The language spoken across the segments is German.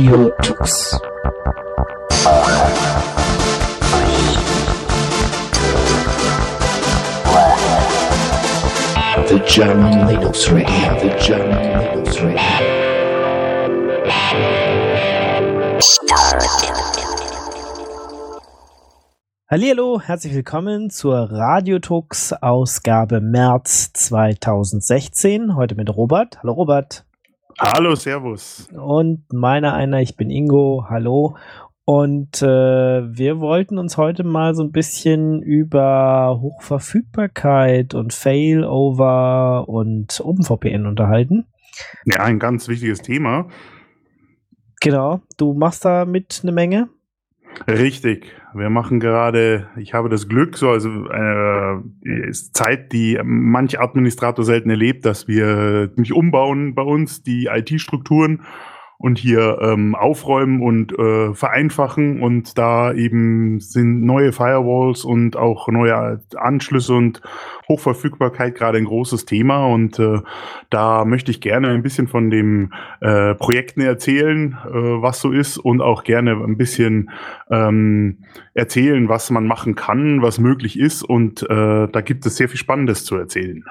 Radio Tux. The German Linux Radio, the German Linux Radio. Hallihallo, herzlich willkommen zur Radiotux Ausgabe März 2016. Heute mit Robert. Hallo Robert. Hallo, Servus. Und meiner einer, ich bin Ingo. Hallo. Und äh, wir wollten uns heute mal so ein bisschen über Hochverfügbarkeit und Failover und OpenVPN unterhalten. Ja, ein ganz wichtiges Thema. Genau, du machst da mit eine Menge. Richtig. Wir machen gerade, ich habe das Glück, so also eine äh, Zeit, die manch Administrator selten erlebt, dass wir mich umbauen bei uns, die IT-Strukturen und hier ähm, aufräumen und äh, vereinfachen und da eben sind neue Firewalls und auch neue Anschlüsse und Hochverfügbarkeit gerade ein großes Thema und äh, da möchte ich gerne ein bisschen von dem äh, Projekten erzählen, äh, was so ist und auch gerne ein bisschen ähm, erzählen, was man machen kann, was möglich ist und äh, da gibt es sehr viel Spannendes zu erzählen.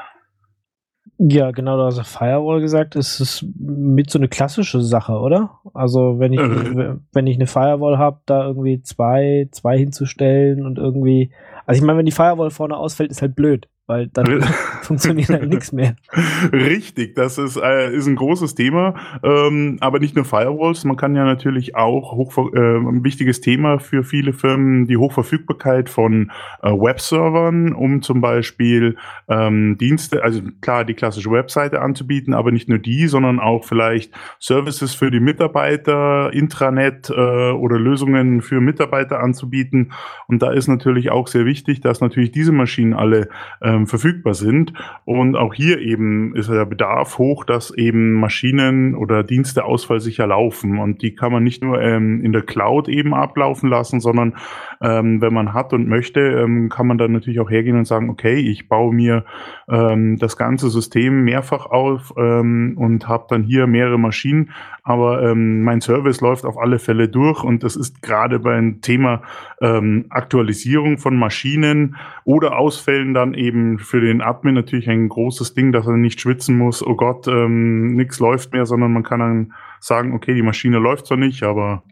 Ja, genau, du hast Firewall gesagt, es ist mit so eine klassische Sache, oder? Also wenn ich, äh. wenn ich eine Firewall habe, da irgendwie zwei, zwei hinzustellen und irgendwie, also ich meine, wenn die Firewall vorne ausfällt, ist halt blöd weil dann funktioniert halt nichts mehr. Richtig, das ist, äh, ist ein großes Thema. Ähm, aber nicht nur Firewalls, man kann ja natürlich auch hoch, äh, ein wichtiges Thema für viele Firmen, die Hochverfügbarkeit von äh, Webservern, um zum Beispiel ähm, Dienste, also klar die klassische Webseite anzubieten, aber nicht nur die, sondern auch vielleicht Services für die Mitarbeiter, Intranet äh, oder Lösungen für Mitarbeiter anzubieten. Und da ist natürlich auch sehr wichtig, dass natürlich diese Maschinen alle äh, ähm, verfügbar sind. Und auch hier eben ist der Bedarf hoch, dass eben Maschinen oder Dienste ausfallsicher laufen. Und die kann man nicht nur ähm, in der Cloud eben ablaufen lassen, sondern ähm, wenn man hat und möchte, ähm, kann man dann natürlich auch hergehen und sagen, okay, ich baue mir ähm, das ganze System mehrfach auf ähm, und habe dann hier mehrere Maschinen, aber ähm, mein Service läuft auf alle Fälle durch und das ist gerade beim Thema ähm, Aktualisierung von Maschinen oder Ausfällen dann eben für den Admin natürlich ein großes Ding, dass er nicht schwitzen muss, oh Gott, ähm, nichts läuft mehr, sondern man kann dann sagen, okay, die Maschine läuft zwar nicht, aber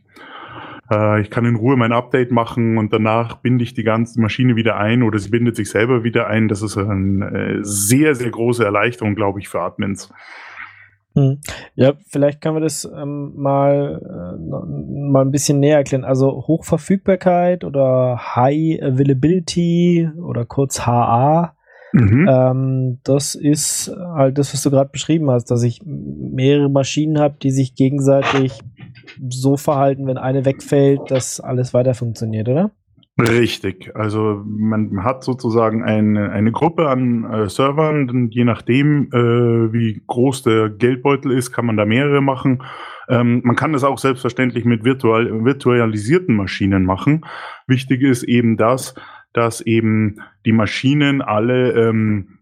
äh, ich kann in Ruhe mein Update machen und danach binde ich die ganze Maschine wieder ein oder sie bindet sich selber wieder ein. Das ist eine äh, sehr, sehr große Erleichterung, glaube ich, für Admins. Hm. Ja, vielleicht können wir das ähm, mal, äh, mal ein bisschen näher erklären. Also Hochverfügbarkeit oder High Availability oder kurz HA. Mhm. Ähm, das ist halt das, was du gerade beschrieben hast, dass ich mehrere Maschinen habe, die sich gegenseitig so verhalten, wenn eine wegfällt, dass alles weiter funktioniert, oder? Richtig. Also man hat sozusagen eine, eine Gruppe an äh, Servern, und je nachdem, äh, wie groß der Geldbeutel ist, kann man da mehrere machen. Ähm, man kann das auch selbstverständlich mit virtual, virtualisierten Maschinen machen. Wichtig ist eben das, dass eben die Maschinen alle ähm,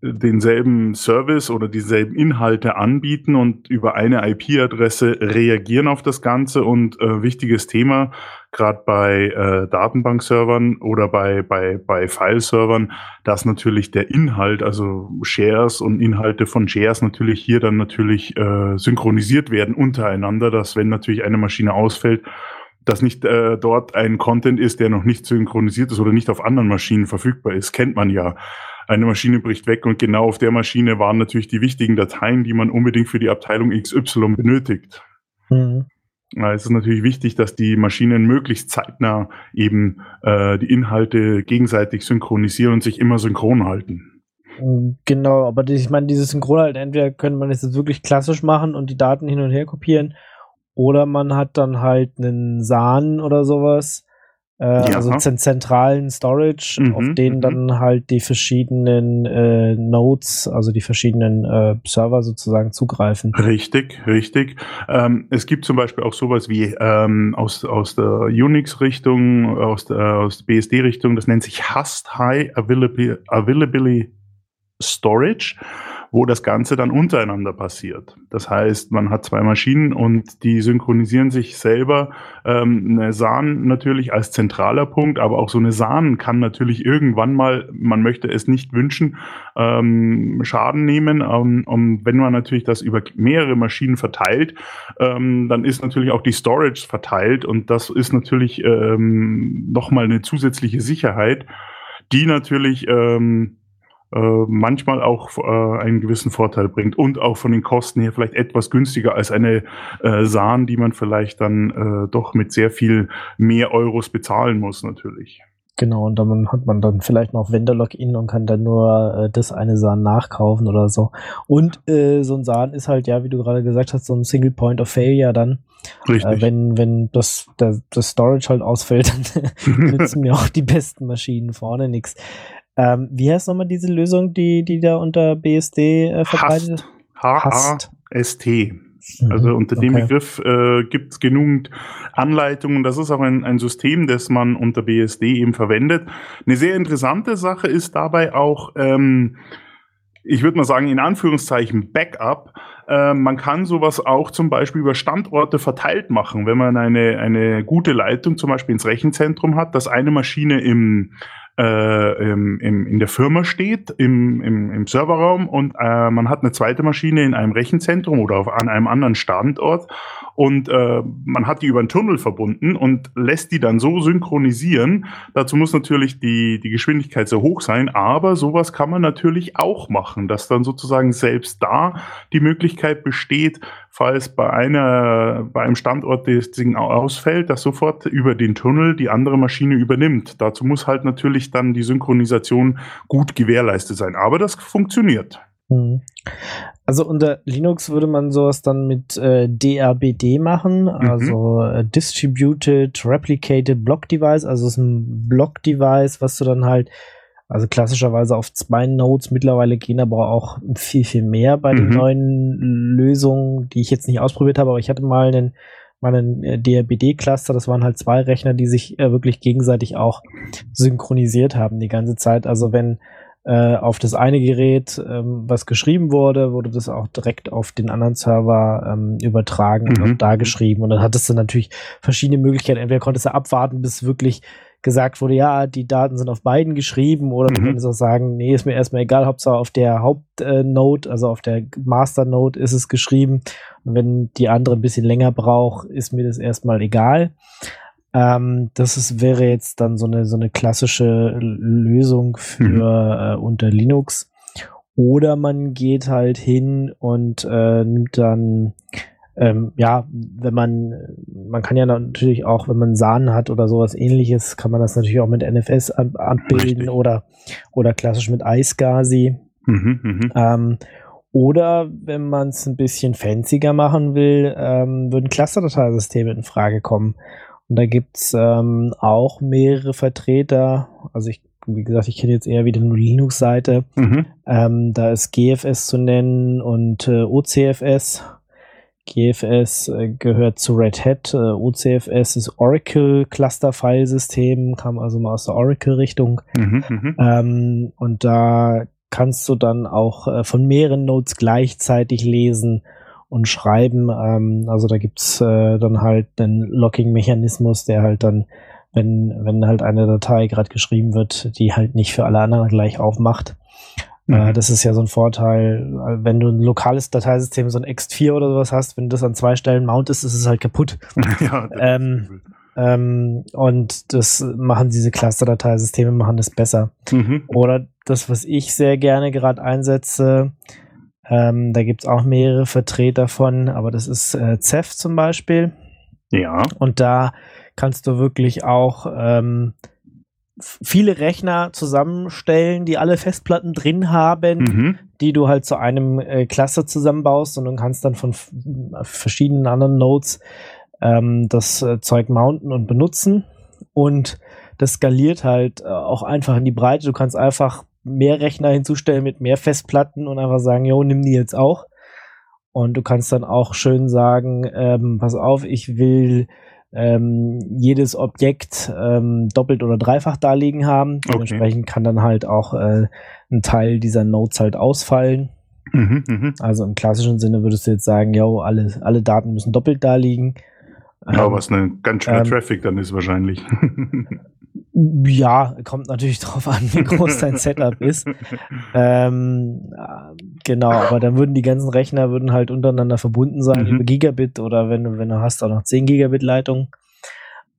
denselben Service oder dieselben Inhalte anbieten und über eine IP-Adresse reagieren auf das Ganze. Und äh, wichtiges Thema, gerade bei äh, Datenbankservern oder bei, bei, bei File-Servern, dass natürlich der Inhalt, also Shares und Inhalte von Shares natürlich hier dann natürlich äh, synchronisiert werden untereinander, dass wenn natürlich eine Maschine ausfällt, dass nicht äh, dort ein Content ist, der noch nicht synchronisiert ist oder nicht auf anderen Maschinen verfügbar ist, kennt man ja eine Maschine bricht weg und genau auf der Maschine waren natürlich die wichtigen Dateien, die man unbedingt für die Abteilung XY benötigt. Mhm. Es ist natürlich wichtig, dass die Maschinen möglichst zeitnah eben äh, die Inhalte gegenseitig synchronisieren und sich immer synchron halten. Genau, aber ich meine, dieses Synchron halt, entweder könnte man es jetzt wirklich klassisch machen und die Daten hin und her kopieren, oder man hat dann halt einen SAN oder sowas, äh, ja. also zentralen Storage, mhm, auf denen mhm. dann halt die verschiedenen äh, Nodes, also die verschiedenen äh, Server sozusagen zugreifen. Richtig, richtig. Ähm, es gibt zum Beispiel auch sowas wie ähm, aus, aus der Unix-Richtung, aus der, aus der BSD-Richtung, das nennt sich Hast High Availability, Availability Storage wo das Ganze dann untereinander passiert. Das heißt, man hat zwei Maschinen und die synchronisieren sich selber. Ähm, eine SAN natürlich als zentraler Punkt, aber auch so eine SAN kann natürlich irgendwann mal, man möchte es nicht wünschen, ähm, Schaden nehmen. Ähm, und wenn man natürlich das über mehrere Maschinen verteilt, ähm, dann ist natürlich auch die Storage verteilt und das ist natürlich ähm, nochmal eine zusätzliche Sicherheit, die natürlich ähm, äh, manchmal auch äh, einen gewissen Vorteil bringt und auch von den Kosten her vielleicht etwas günstiger als eine äh, Sahn, die man vielleicht dann äh, doch mit sehr viel mehr Euros bezahlen muss natürlich. Genau, und dann hat man dann vielleicht noch Vendor-Login und kann dann nur äh, das eine Sahn nachkaufen oder so. Und äh, so ein Sahn ist halt, ja, wie du gerade gesagt hast, so ein Single Point of Failure dann. Richtig. Äh, wenn, wenn das, der, das Storage halt ausfällt, dann nützen mir auch die besten Maschinen vorne nichts. Ähm, wie heißt nochmal diese Lösung, die, die da unter BSD äh, verbreitet? H-A-S-T. Mhm. Also unter dem okay. Begriff äh, gibt es genügend Anleitungen. Das ist auch ein, ein System, das man unter BSD eben verwendet. Eine sehr interessante Sache ist dabei auch, ähm, ich würde mal sagen, in Anführungszeichen Backup. Äh, man kann sowas auch zum Beispiel über Standorte verteilt machen, wenn man eine, eine gute Leitung zum Beispiel ins Rechenzentrum hat, dass eine Maschine im äh, im, im, in der Firma steht, im, im, im Serverraum und äh, man hat eine zweite Maschine in einem Rechenzentrum oder auf, an einem anderen Standort und äh, man hat die über einen Tunnel verbunden und lässt die dann so synchronisieren. Dazu muss natürlich die, die Geschwindigkeit sehr hoch sein, aber sowas kann man natürlich auch machen, dass dann sozusagen selbst da die Möglichkeit besteht, falls bei einer, bei einem Standort das Ding ausfällt, dass sofort über den Tunnel die andere Maschine übernimmt. Dazu muss halt natürlich dann die Synchronisation gut gewährleistet sein. Aber das funktioniert. Mhm. Also unter Linux würde man sowas dann mit äh, DRBD machen, mhm. also äh, Distributed Replicated Block Device, also es ist ein Block Device, was du dann halt, also klassischerweise auf zwei Nodes, mittlerweile gehen aber auch viel, viel mehr bei mhm. den neuen Lösungen, die ich jetzt nicht ausprobiert habe, aber ich hatte mal einen meinen äh, DRBD-Cluster, das waren halt zwei Rechner, die sich äh, wirklich gegenseitig auch synchronisiert haben die ganze Zeit. Also wenn äh, auf das eine Gerät ähm, was geschrieben wurde, wurde das auch direkt auf den anderen Server ähm, übertragen mhm. und auch da geschrieben. Und dann hattest du natürlich verschiedene Möglichkeiten. Entweder konntest du abwarten, bis wirklich gesagt wurde, ja, die Daten sind auf beiden geschrieben, oder mhm. du könntest auch sagen, nee, ist mir erstmal egal, Hauptsache auf der Hauptnode, äh, also auf der Master-Node ist es geschrieben. Und wenn die andere ein bisschen länger braucht, ist mir das erstmal egal. Ähm, das ist, wäre jetzt dann so eine, so eine klassische Lösung für mhm. äh, unter Linux. Oder man geht halt hin und äh, nimmt dann, ähm, ja, wenn man, man kann ja natürlich auch, wenn man Sahnen hat oder sowas ähnliches, kann man das natürlich auch mit NFS abbilden oder, oder klassisch mit iSCSI. Mhm, mh. ähm, oder wenn man es ein bisschen fancier machen will, ähm, würden Cluster-Dateisysteme in Frage kommen. Und da gibt's ähm, auch mehrere Vertreter. Also ich, wie gesagt, ich kenne jetzt eher wieder nur Linux-Seite. Mhm. Ähm, da ist GFS zu nennen und äh, OCFS. GFS äh, gehört zu Red Hat. Äh, OCFS ist Oracle Cluster File System, kam also mal aus der Oracle-Richtung. Mhm, mhm, ähm, und da kannst du dann auch äh, von mehreren Nodes gleichzeitig lesen und schreiben. Ähm, also da gibt's äh, dann halt einen Locking-Mechanismus, der halt dann, wenn, wenn halt eine Datei gerade geschrieben wird, die halt nicht für alle anderen gleich aufmacht. Äh, mhm. Äh, das ist ja so ein Vorteil, wenn du ein lokales Dateisystem, so ein X4 oder sowas hast, wenn du das an zwei Stellen mountest, ist es halt kaputt. ja, ähm, ähm, und das machen diese Cluster-Dateisysteme, machen das besser. Mhm. Oder das, was ich sehr gerne gerade einsetze, ähm, da gibt es auch mehrere Vertreter von, aber das ist äh, Ceph zum Beispiel. Ja. Und da kannst du wirklich auch ähm, viele Rechner zusammenstellen, die alle Festplatten drin haben, mhm. die du halt zu einem äh, Cluster zusammenbaust und dann kannst dann von verschiedenen anderen Nodes ähm, das äh, Zeug mounten und benutzen. Und das skaliert halt äh, auch einfach in die Breite. Du kannst einfach mehr Rechner hinzustellen mit mehr Festplatten und einfach sagen, jo, nimm die jetzt auch. Und du kannst dann auch schön sagen, ähm, pass auf, ich will ähm, jedes Objekt ähm, doppelt oder dreifach darlegen haben. Okay. Dementsprechend kann dann halt auch äh, ein Teil dieser Nodes halt ausfallen. Mhm, mh. Also im klassischen Sinne würdest du jetzt sagen, ja, alle, alle Daten müssen doppelt da liegen. Ja, ähm, was ein ganz schöner ähm, Traffic dann ist wahrscheinlich. Ja, kommt natürlich drauf an, wie groß dein Setup ist. Ähm, genau, aber dann würden die ganzen Rechner würden halt untereinander verbunden sein mhm. über Gigabit oder wenn du, wenn du hast auch noch 10 Gigabit Leitung.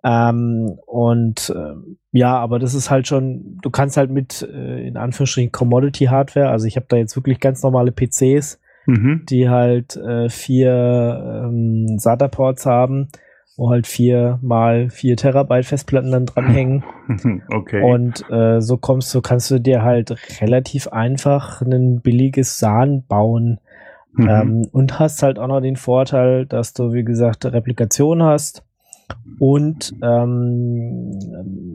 Ähm, und äh, ja, aber das ist halt schon, du kannst halt mit äh, in Anführungsstrichen Commodity Hardware, also ich habe da jetzt wirklich ganz normale PCs, mhm. die halt äh, vier ähm, SATA-Ports haben wo halt vier mal vier Terabyte Festplatten dann dranhängen. Okay. Und äh, so kommst du, kannst du dir halt relativ einfach ein billiges SAN bauen. Mhm. Ähm, und hast halt auch noch den Vorteil, dass du, wie gesagt, Replikation hast und ähm,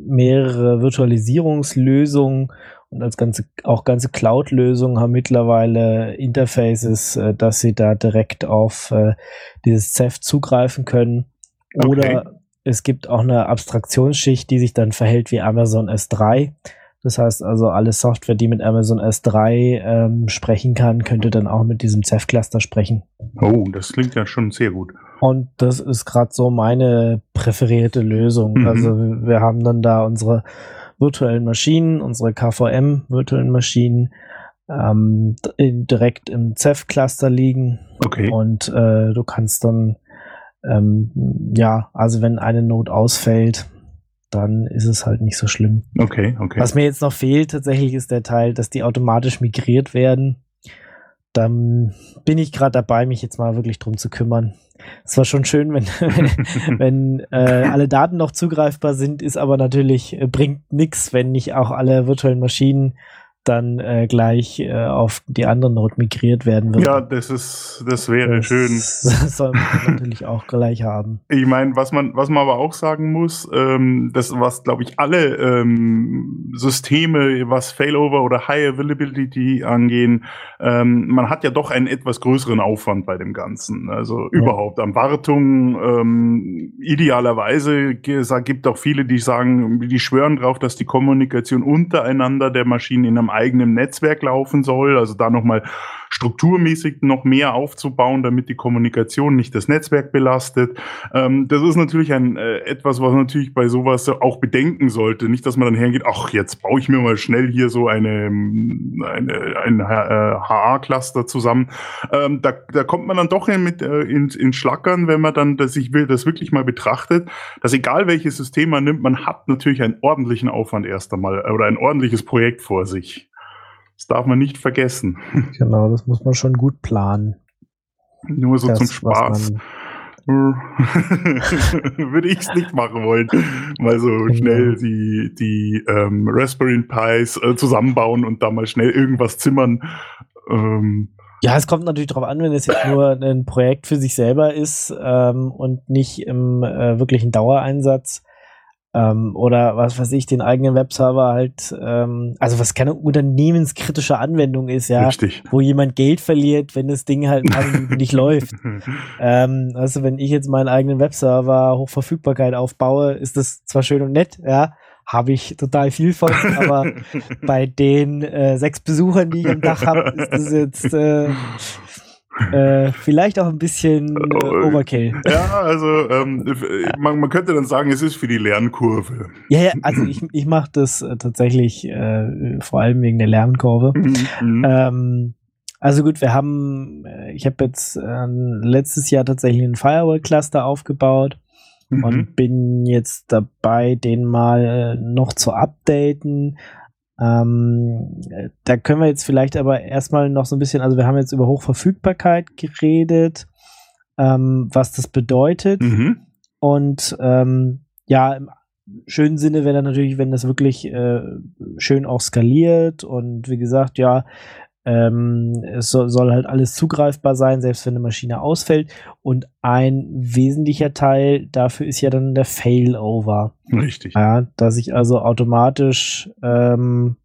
mehrere Virtualisierungslösungen und als ganze, auch ganze Cloud-Lösungen haben mittlerweile Interfaces, äh, dass sie da direkt auf äh, dieses CEF zugreifen können. Oder okay. es gibt auch eine Abstraktionsschicht, die sich dann verhält wie Amazon S3. Das heißt also, alle Software, die mit Amazon S3 ähm, sprechen kann, könnte dann auch mit diesem Ceph-Cluster sprechen. Oh, das klingt ja schon sehr gut. Und das ist gerade so meine präferierte Lösung. Mhm. Also wir haben dann da unsere virtuellen Maschinen, unsere KVM-virtuellen Maschinen ähm, direkt im Ceph-Cluster liegen. Okay. Und äh, du kannst dann ähm, ja, also wenn eine Note ausfällt, dann ist es halt nicht so schlimm. Okay, okay. Was mir jetzt noch fehlt, tatsächlich ist der Teil, dass die automatisch migriert werden. Dann bin ich gerade dabei, mich jetzt mal wirklich drum zu kümmern. Es war schon schön, wenn, wenn äh, alle Daten noch zugreifbar sind, ist aber natürlich, äh, bringt nichts, wenn nicht auch alle virtuellen Maschinen dann äh, gleich äh, auf die anderen Node migriert werden wird. Ja, das ist, das wäre das schön. Das soll man natürlich auch gleich haben. Ich meine, was man, was man aber auch sagen muss, ähm, das was glaube ich alle ähm, Systeme, was Failover oder High Availability angehen, ähm, man hat ja doch einen etwas größeren Aufwand bei dem Ganzen. Also ja. überhaupt an Wartung. Ähm, idealerweise gibt auch viele, die sagen, die schwören drauf, dass die Kommunikation untereinander der Maschinen in einem eigenen Netzwerk laufen soll. Also da nochmal strukturmäßig noch mehr aufzubauen, damit die Kommunikation nicht das Netzwerk belastet. Ähm, das ist natürlich ein äh, etwas, was natürlich bei sowas auch bedenken sollte. Nicht, dass man dann hergeht, ach, jetzt baue ich mir mal schnell hier so eine, eine ein HA-Cluster zusammen. Ähm, da, da kommt man dann doch in, mit äh, ins, ins Schlackern, wenn man dann das, sich das wirklich mal betrachtet, dass egal welches System man nimmt, man hat natürlich einen ordentlichen Aufwand erst einmal oder ein ordentliches Projekt vor sich. Das darf man nicht vergessen. Genau, das muss man schon gut planen. Nur so das, zum Spaß. Würde ich es nicht machen wollen. Mal so genau. schnell die, die ähm, Raspberry Pis äh, zusammenbauen und da mal schnell irgendwas zimmern. Ähm, ja, es kommt natürlich darauf an, wenn es jetzt nur ein Projekt für sich selber ist ähm, und nicht im äh, wirklichen Dauereinsatz ähm, oder was weiß ich, den eigenen Webserver halt, ähm, also was keine unternehmenskritische Anwendung ist, ja, Richtig. wo jemand Geld verliert, wenn das Ding halt nicht läuft. Ähm, also wenn ich jetzt meinen eigenen Webserver Hochverfügbarkeit aufbaue, ist das zwar schön und nett, ja, habe ich total viel von, aber bei den äh, sechs Besuchern, die ich am Dach habe, ist das jetzt äh, äh, vielleicht auch ein bisschen äh, Overkill. Ja, also ähm, man, man, könnte dann sagen, es ist für die Lernkurve. Ja, ja also ich, ich mache das äh, tatsächlich äh, vor allem wegen der Lernkurve. Mhm. mhm. Ähm, also gut, wir haben, äh, ich habe jetzt äh, letztes Jahr tatsächlich ein Firewall-Cluster aufgebaut mhm. und bin jetzt dabei, den mal noch zu updaten. Ähm, da können wir jetzt vielleicht aber erstmal noch so ein bisschen, also wir haben jetzt über Hochverfügbarkeit geredet, ähm, was das bedeutet. Mhm. Und ähm, ja, im schönen Sinne wäre dann natürlich, wenn das wirklich äh, schön auch skaliert und wie gesagt, ja, ähm, es soll, soll, halt alles zugreifbar sein, selbst wenn eine Maschine ausfällt. Und ein wesentlicher Teil dafür ist ja dann der Failover. Richtig. Ja, dass ich also automatisch ähm,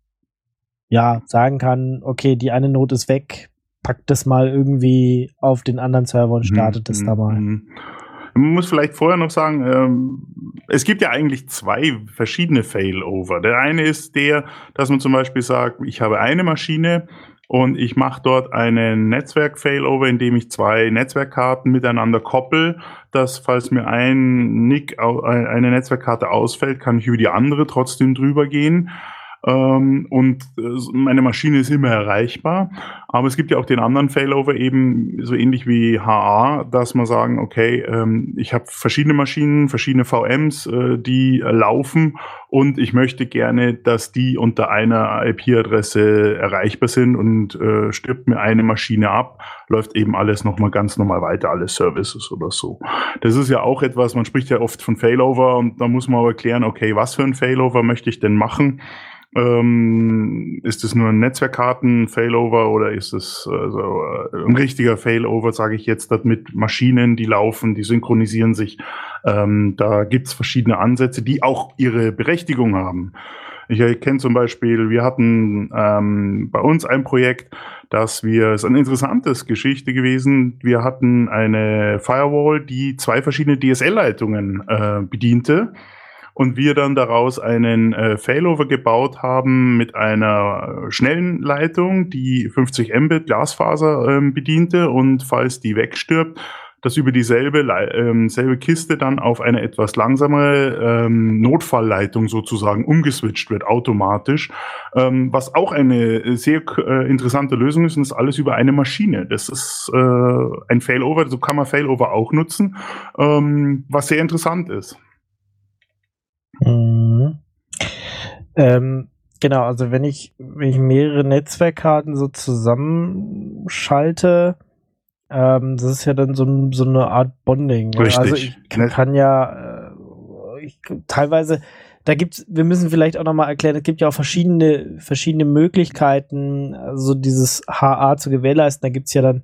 ja sagen kann, okay, die eine Note ist weg, packt das mal irgendwie auf den anderen Server und startet mhm. das da mal. Mhm. Man muss vielleicht vorher noch sagen, ähm, es gibt ja eigentlich zwei verschiedene Failover. Der eine ist der, dass man zum Beispiel sagt, ich habe eine Maschine, und ich mache dort einen Netzwerk-Failover, indem ich zwei Netzwerkkarten miteinander koppel, dass falls mir ein Nick, eine Netzwerkkarte ausfällt, kann ich über die andere trotzdem drüber gehen. Ähm, und äh, meine Maschine ist immer erreichbar. Aber es gibt ja auch den anderen Failover eben so ähnlich wie HA, dass man sagen, okay, ähm, ich habe verschiedene Maschinen, verschiedene VMs, äh, die äh, laufen und ich möchte gerne, dass die unter einer IP-Adresse erreichbar sind und äh, stirbt mir eine Maschine ab, läuft eben alles nochmal ganz normal weiter, alle Services oder so. Das ist ja auch etwas, man spricht ja oft von Failover und da muss man aber klären, okay, was für ein Failover möchte ich denn machen? Ähm, ist es nur ein Netzwerkkarten-Failover oder ist es also, äh, ein richtiger Failover, sage ich jetzt, mit Maschinen, die laufen, die synchronisieren sich? Ähm, da gibt's verschiedene Ansätze, die auch ihre Berechtigung haben. Ich kenne zum Beispiel, wir hatten ähm, bei uns ein Projekt, dass wir, es ist eine interessante Geschichte gewesen, wir hatten eine Firewall, die zwei verschiedene DSL-Leitungen äh, bediente und wir dann daraus einen äh, Failover gebaut haben mit einer schnellen Leitung, die 50 Mbit Glasfaser ähm, bediente und falls die wegstirbt, dass über dieselbe ähm, selbe Kiste dann auf eine etwas langsamere ähm, Notfallleitung sozusagen umgeswitcht wird automatisch, ähm, was auch eine sehr äh, interessante Lösung ist und das alles über eine Maschine. Das ist äh, ein Failover, so kann man Failover auch nutzen, ähm, was sehr interessant ist. Mhm. Ähm, genau, also wenn ich, wenn ich mehrere Netzwerkkarten so zusammenschalte, ähm, das ist ja dann so, so eine Art Bonding. Ne? Richtig. Also ich kann, kann ja äh, ich, teilweise, da gibt's, wir müssen vielleicht auch nochmal erklären, es gibt ja auch verschiedene, verschiedene Möglichkeiten, also dieses HA zu gewährleisten. Da gibt's ja dann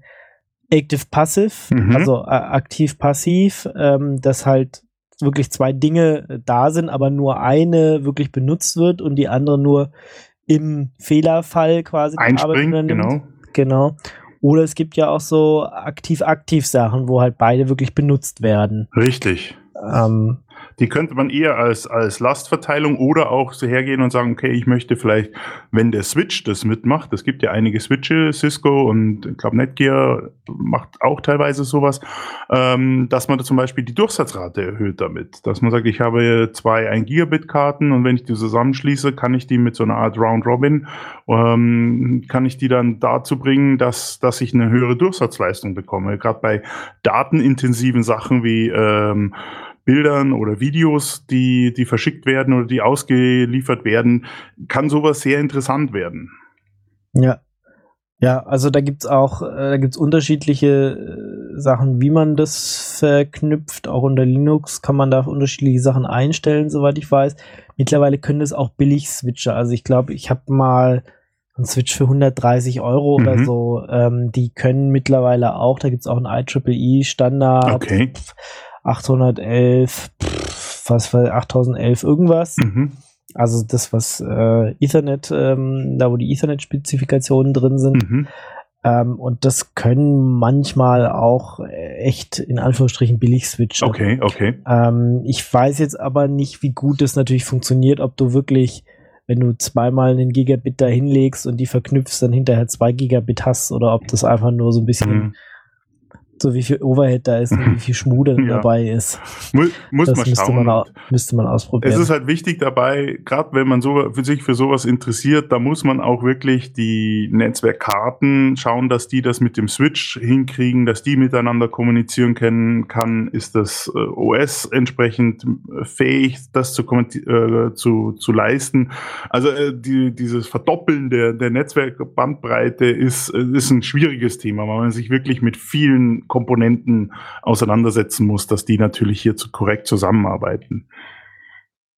Active Passive, mhm. also äh, aktiv passiv, ähm, das halt wirklich zwei Dinge äh, da sind, aber nur eine wirklich benutzt wird und die andere nur im Fehlerfall quasi einspringt, genau. Genau. Oder es gibt ja auch so aktiv-aktiv Sachen, wo halt beide wirklich benutzt werden. Richtig. Ähm, die könnte man eher als, als Lastverteilung oder auch so hergehen und sagen, okay, ich möchte vielleicht, wenn der Switch das mitmacht, es gibt ja einige Switche, Cisco und ich glaube Netgear macht auch teilweise sowas, ähm, dass man da zum Beispiel die Durchsatzrate erhöht damit. Dass man sagt, ich habe zwei 1 Gigabit Karten und wenn ich die zusammenschließe, kann ich die mit so einer Art Round Robin, ähm, kann ich die dann dazu bringen, dass, dass ich eine höhere Durchsatzleistung bekomme. Gerade bei datenintensiven Sachen wie ähm, Bildern oder Videos, die, die verschickt werden oder die ausgeliefert werden, kann sowas sehr interessant werden. Ja. Ja, also da gibt's auch, äh, da gibt's unterschiedliche äh, Sachen, wie man das verknüpft. Auch unter Linux kann man da unterschiedliche Sachen einstellen, soweit ich weiß. Mittlerweile können das auch billig Switcher. Also ich glaube, ich habe mal einen Switch für 130 Euro mhm. oder so. Ähm, die können mittlerweile auch, da gibt's auch einen IEEE Standard. Okay. 811, pff, was war 8011 irgendwas. Mhm. Also das, was äh, Ethernet, ähm, da wo die Ethernet-Spezifikationen drin sind. Mhm. Ähm, und das können manchmal auch echt in Anführungsstrichen billig switchen. Okay, okay. Ähm, ich weiß jetzt aber nicht, wie gut das natürlich funktioniert, ob du wirklich, wenn du zweimal einen Gigabit da hinlegst und die verknüpfst, dann hinterher zwei Gigabit hast oder ob das einfach nur so ein bisschen mhm so wie viel Overhead da ist und wie viel Schmude ja. dabei ist. Muss, muss das man müsste schauen. Man, müsste man ausprobieren. Es ist halt wichtig dabei, gerade wenn man so, für sich für sowas interessiert, da muss man auch wirklich die Netzwerkkarten schauen, dass die das mit dem Switch hinkriegen, dass die miteinander kommunizieren können kann. Ist das äh, OS entsprechend äh, fähig, das zu, äh, zu, zu leisten? Also äh, die, dieses Verdoppeln der, der Netzwerkbandbreite ist, äh, ist ein schwieriges Thema, weil man sich wirklich mit vielen Komponenten auseinandersetzen muss, dass die natürlich hier zu korrekt zusammenarbeiten.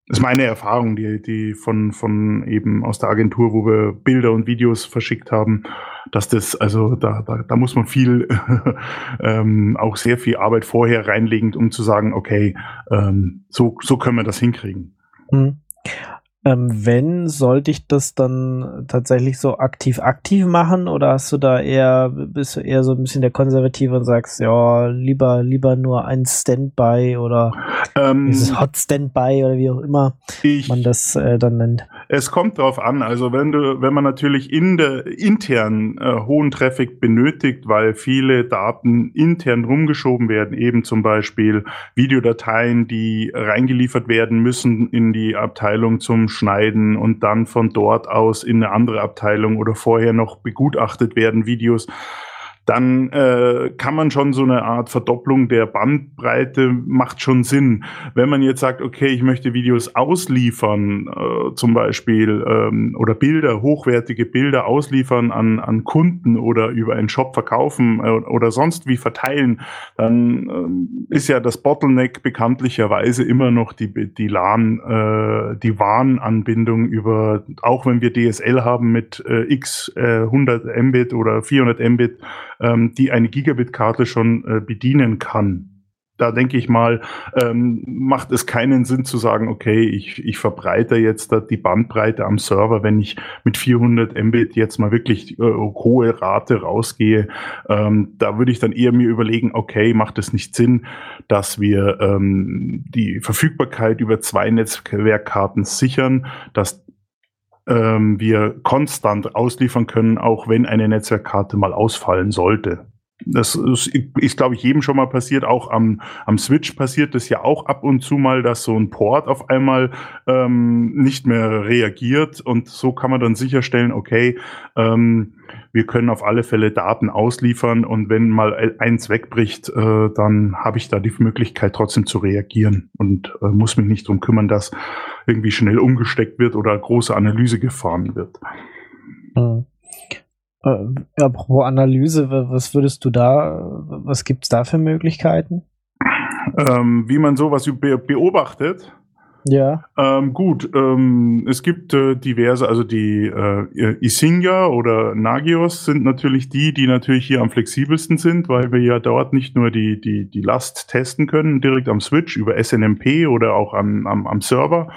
Das ist meine Erfahrung, die, die von, von eben aus der Agentur, wo wir Bilder und Videos verschickt haben, dass das, also da, da, da muss man viel, ähm, auch sehr viel Arbeit vorher reinlegen, um zu sagen, okay, ähm, so, so können wir das hinkriegen. Hm. Ähm, wenn, sollte ich das dann tatsächlich so aktiv aktiv machen oder hast du da eher, bist du eher so ein bisschen der Konservative und sagst, ja, lieber, lieber nur ein Standby oder Ähm, dieses Hot Standby oder wie auch immer ich, man das äh, dann nennt. Es kommt drauf an. Also wenn du, wenn man natürlich in der intern äh, hohen Traffic benötigt, weil viele Daten intern rumgeschoben werden, eben zum Beispiel Videodateien, die reingeliefert werden müssen in die Abteilung zum Schneiden und dann von dort aus in eine andere Abteilung oder vorher noch begutachtet werden Videos dann äh, kann man schon so eine Art Verdopplung der Bandbreite macht schon Sinn. Wenn man jetzt sagt, okay, ich möchte Videos ausliefern, äh, zum Beispiel, ähm, oder Bilder, hochwertige Bilder ausliefern an, an Kunden oder über einen Shop verkaufen äh, oder sonst wie verteilen, dann ähm, ist ja das Bottleneck bekanntlicherweise immer noch die, die LAN, äh, die WAN-Anbindung über, auch wenn wir DSL haben mit äh, x äh, 100 Mbit oder 400 Mbit, ähm, die eine Gigabit-Karte schon äh, bedienen kann. Da denke ich mal, ähm, macht es keinen Sinn zu sagen, okay, ich, ich verbreite jetzt die Bandbreite am Server, wenn ich mit 400 Mbit jetzt mal wirklich äh, hohe Rate rausgehe. Ähm, da würde ich dann eher mir überlegen, okay, macht es nicht Sinn, dass wir ähm, die Verfügbarkeit über zwei Netzwerkkarten sichern, dass ähm, wir konstant ausliefern können, auch wenn eine Netzwerkkarte mal ausfallen sollte. Das ist, ist glaube ich, jedem schon mal passiert. Auch am, am Switch passiert das ja auch ab und zu mal, dass so ein Port auf einmal ähm, nicht mehr reagiert. Und so kann man dann sicherstellen, okay, ähm, wir können auf alle Fälle Daten ausliefern und wenn mal eins wegbricht, äh, dann habe ich da die Möglichkeit trotzdem zu reagieren und äh, muss mich nicht drum kümmern, dass irgendwie schnell umgesteckt wird oder große Analyse gefahren wird. Mhm. Äh, apropos Analyse, was würdest du da, was gibt es da für Möglichkeiten? Ähm, wie man sowas beobachtet. Ja. Ähm, gut, ähm, es gibt äh, diverse, also die äh, Isinga oder Nagios sind natürlich die, die natürlich hier am flexibelsten sind, weil wir ja dort nicht nur die, die, die Last testen können, direkt am Switch über SNMP oder auch am, am, am Server,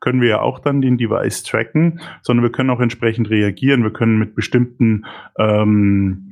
können wir ja auch dann den Device tracken, sondern wir können auch entsprechend reagieren. Wir können mit bestimmten ähm,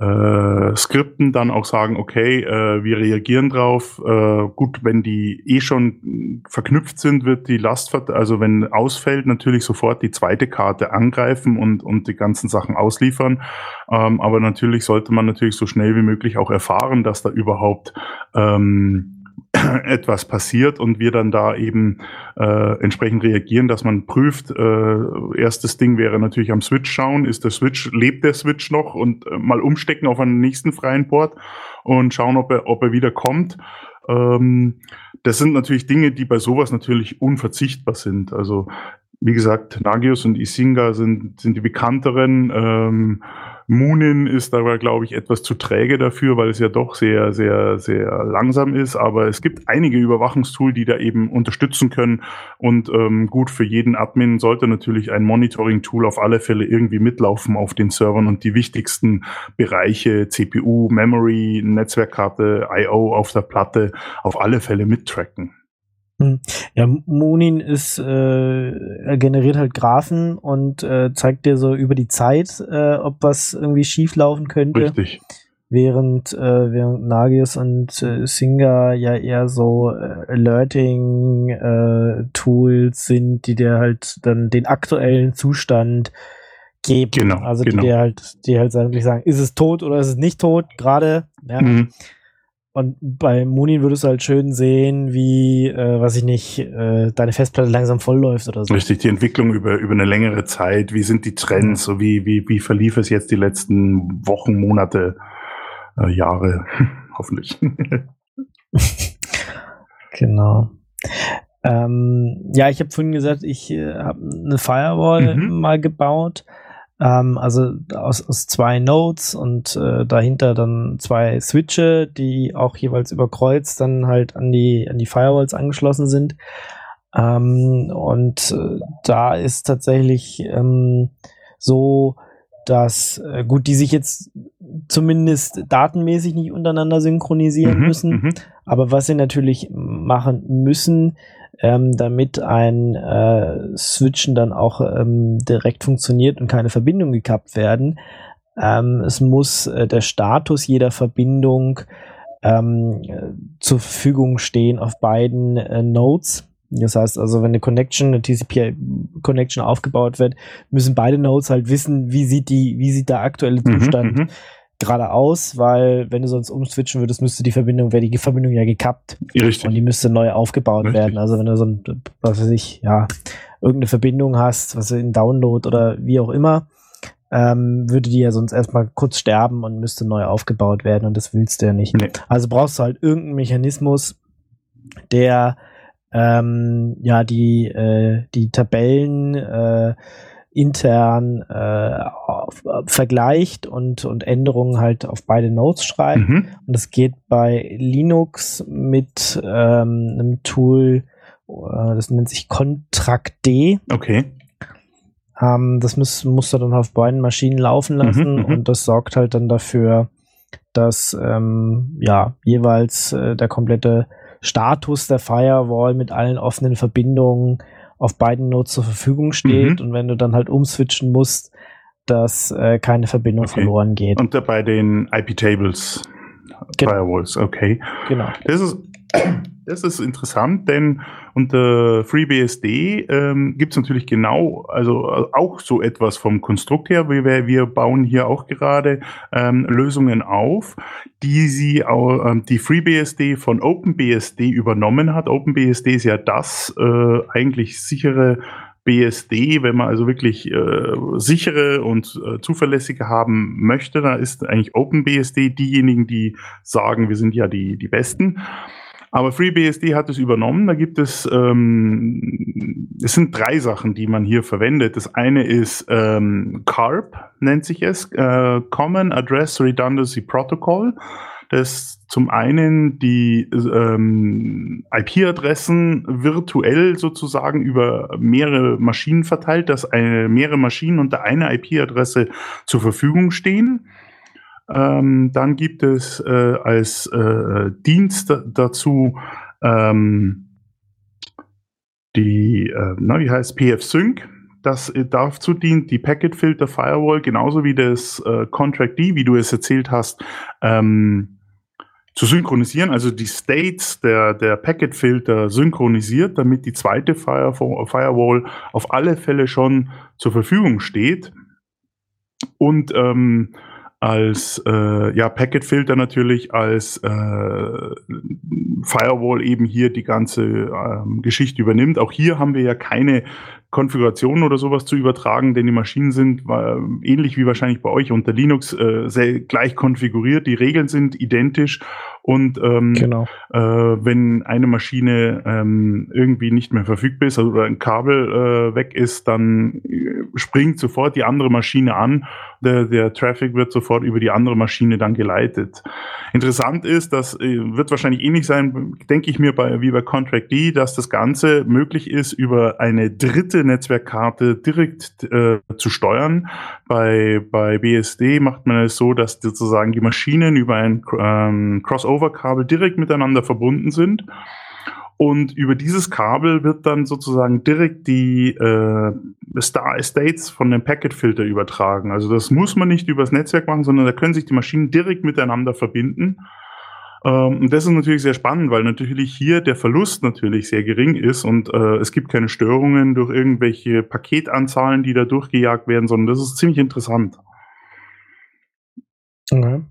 äh, Skripten dann auch sagen, okay, äh, wir reagieren drauf. Äh, gut, wenn die eh schon verknüpft sind, wird die Last, also wenn ausfällt, natürlich sofort die zweite Karte angreifen und, und die ganzen Sachen ausliefern. Ähm, aber natürlich sollte man natürlich so schnell wie möglich auch erfahren, dass da überhaupt ähm, etwas passiert und wir dann da eben äh, entsprechend reagieren, dass man prüft, äh, erstes Ding wäre natürlich am Switch schauen, ist der Switch, lebt der Switch noch und äh, mal umstecken auf einen nächsten freien Port und schauen, ob er, ob er wieder kommt. Ähm, das sind natürlich Dinge, die bei sowas natürlich unverzichtbar sind. Also wie gesagt, Nagios und Isinga sind, sind die bekannteren. Ähm, Moonin ist aber, glaube ich, etwas zu träge dafür, weil es ja doch sehr, sehr, sehr langsam ist. Aber es gibt einige Überwachungstools, die da eben unterstützen können. Und ähm, gut, für jeden Admin sollte natürlich ein Monitoring-Tool auf alle Fälle irgendwie mitlaufen auf den Servern und die wichtigsten Bereiche, CPU, Memory, Netzwerkkarte, I.O. auf der Platte, auf alle Fälle mittracken. Hm. Ja, Moonin ist, äh, er generiert halt Graphen und äh, zeigt dir so über die Zeit, äh, ob was irgendwie schief laufen könnte. Richtig. Während, äh, während Nagios und äh, Singer ja eher so äh, Alerting-Tools äh, sind, die dir halt dann den aktuellen Zustand geben. Genau. Also genau. die dir halt, die halt sagen, ist es tot oder ist es nicht tot, gerade. Ja. Mhm. Und bei Moonin würdest du halt schön sehen, wie, äh, was ich nicht, äh, deine Festplatte langsam vollläuft oder so. Richtig, die Entwicklung über, über eine längere Zeit. Wie sind die Trends? So wie, wie, wie verlief es jetzt die letzten Wochen, Monate, äh, Jahre? Hoffentlich. genau. Ähm, ja, ich habe vorhin gesagt, ich äh, habe eine Firewall mhm. mal gebaut. Ähm, also aus, aus zwei Nodes und äh, dahinter dann zwei Switche, die auch jeweils über Kreuz dann halt an die, an die Firewalls angeschlossen sind. Ähm, und äh, da ist tatsächlich ähm, so, dass, äh, gut, die sich jetzt zumindest datenmäßig nicht untereinander synchronisieren mhm, müssen, mhm. aber was sie natürlich machen müssen, ähm, damit ein äh, Switchen dann auch ähm, direkt funktioniert und keine Verbindung gekappt werden. Ähm, es muss äh, der Status jeder Verbindung ähm, zur Verfügung stehen auf beiden äh, Nodes. Das heißt also, wenn eine Connection, eine TCP-Connection aufgebaut wird, müssen beide Nodes halt wissen, wie sieht die, wie sieht der aktuelle mhm, Zustand mhm, geradeaus, weil wenn du sonst umswitchen würdest, müsste die Verbindung, wäre die Verbindung ja gekappt. Richtig. Und die müsste neu aufgebaut Richtig. werden. Also wenn du so ein, was weiß ich, ja, irgendeine Verbindung hast, was in Download oder wie auch immer, ähm, würde die ja sonst erstmal kurz sterben und müsste neu aufgebaut werden und das willst du ja nicht. Nee. Also brauchst du halt irgendeinen Mechanismus, der ähm, ja die, äh, die Tabellen äh, intern äh, vergleicht und, und Änderungen halt auf beide Nodes schreibt. Mhm. Und das geht bei Linux mit ähm, einem Tool, äh, das nennt sich D. Okay. Ähm, das muss, muss er dann auf beiden Maschinen laufen lassen mhm, mhm, und das sorgt halt dann dafür, dass ähm, ja jeweils äh, der komplette Status der Firewall mit allen offenen Verbindungen auf beiden Nodes zur Verfügung steht mhm. und wenn du dann halt umswitchen musst, dass äh, keine Verbindung okay. verloren geht. Und bei den IP-Tables genau. Firewalls, okay. Genau. Das ist das ist interessant, denn unter FreeBSD ähm, gibt es natürlich genau, also äh, auch so etwas vom Konstrukt her. Wir, wir bauen hier auch gerade ähm, Lösungen auf, die sie auch, ähm, die FreeBSD von OpenBSD übernommen hat. OpenBSD ist ja das äh, eigentlich sichere BSD, wenn man also wirklich äh, sichere und äh, zuverlässige haben möchte, da ist eigentlich OpenBSD diejenigen, die sagen, wir sind ja die, die Besten. Aber FreeBSD hat es übernommen. Da gibt es, ähm, es sind drei Sachen, die man hier verwendet. Das eine ist ähm, CARP, nennt sich es, äh, Common Address Redundancy Protocol. Das zum einen die ähm, IP-Adressen virtuell sozusagen über mehrere Maschinen verteilt, dass eine, mehrere Maschinen unter einer IP-Adresse zur Verfügung stehen. Ähm, dann gibt es äh, als äh, Dienst dazu ähm, die, äh, na, wie heißt PF-Sync. Das äh, dazu dient die Packet Filter Firewall, genauso wie das äh, Contract D, wie du es erzählt hast, ähm, zu synchronisieren, also die States der, der Packet Filter synchronisiert, damit die zweite Firewall auf alle Fälle schon zur Verfügung steht. Und ähm, als äh, ja, Packet-Filter natürlich, als äh, Firewall eben hier die ganze ähm, Geschichte übernimmt. Auch hier haben wir ja keine Konfiguration oder sowas zu übertragen, denn die Maschinen sind äh, ähnlich wie wahrscheinlich bei euch unter Linux äh, sehr gleich konfiguriert. Die Regeln sind identisch und ähm, genau. äh, wenn eine Maschine ähm, irgendwie nicht mehr verfügbar ist oder ein Kabel äh, weg ist, dann äh, springt sofort die andere Maschine an. Der, der Traffic wird sofort über die andere Maschine dann geleitet. Interessant ist, das äh, wird wahrscheinlich ähnlich sein, denke ich mir, bei, wie bei Contract D, dass das Ganze möglich ist, über eine dritte Netzwerkkarte direkt äh, zu steuern. Bei, bei BSD macht man es so, dass sozusagen die Maschinen über ein ähm, Crossover Crossover-Kabel direkt miteinander verbunden sind. Und über dieses Kabel wird dann sozusagen direkt die äh, Star Estates von dem Packet-Filter übertragen. Also das muss man nicht übers Netzwerk machen, sondern da können sich die Maschinen direkt miteinander verbinden. Ähm, und das ist natürlich sehr spannend, weil natürlich hier der Verlust natürlich sehr gering ist und äh, es gibt keine Störungen durch irgendwelche Paketanzahlen, die da durchgejagt werden, sondern das ist ziemlich interessant. Okay.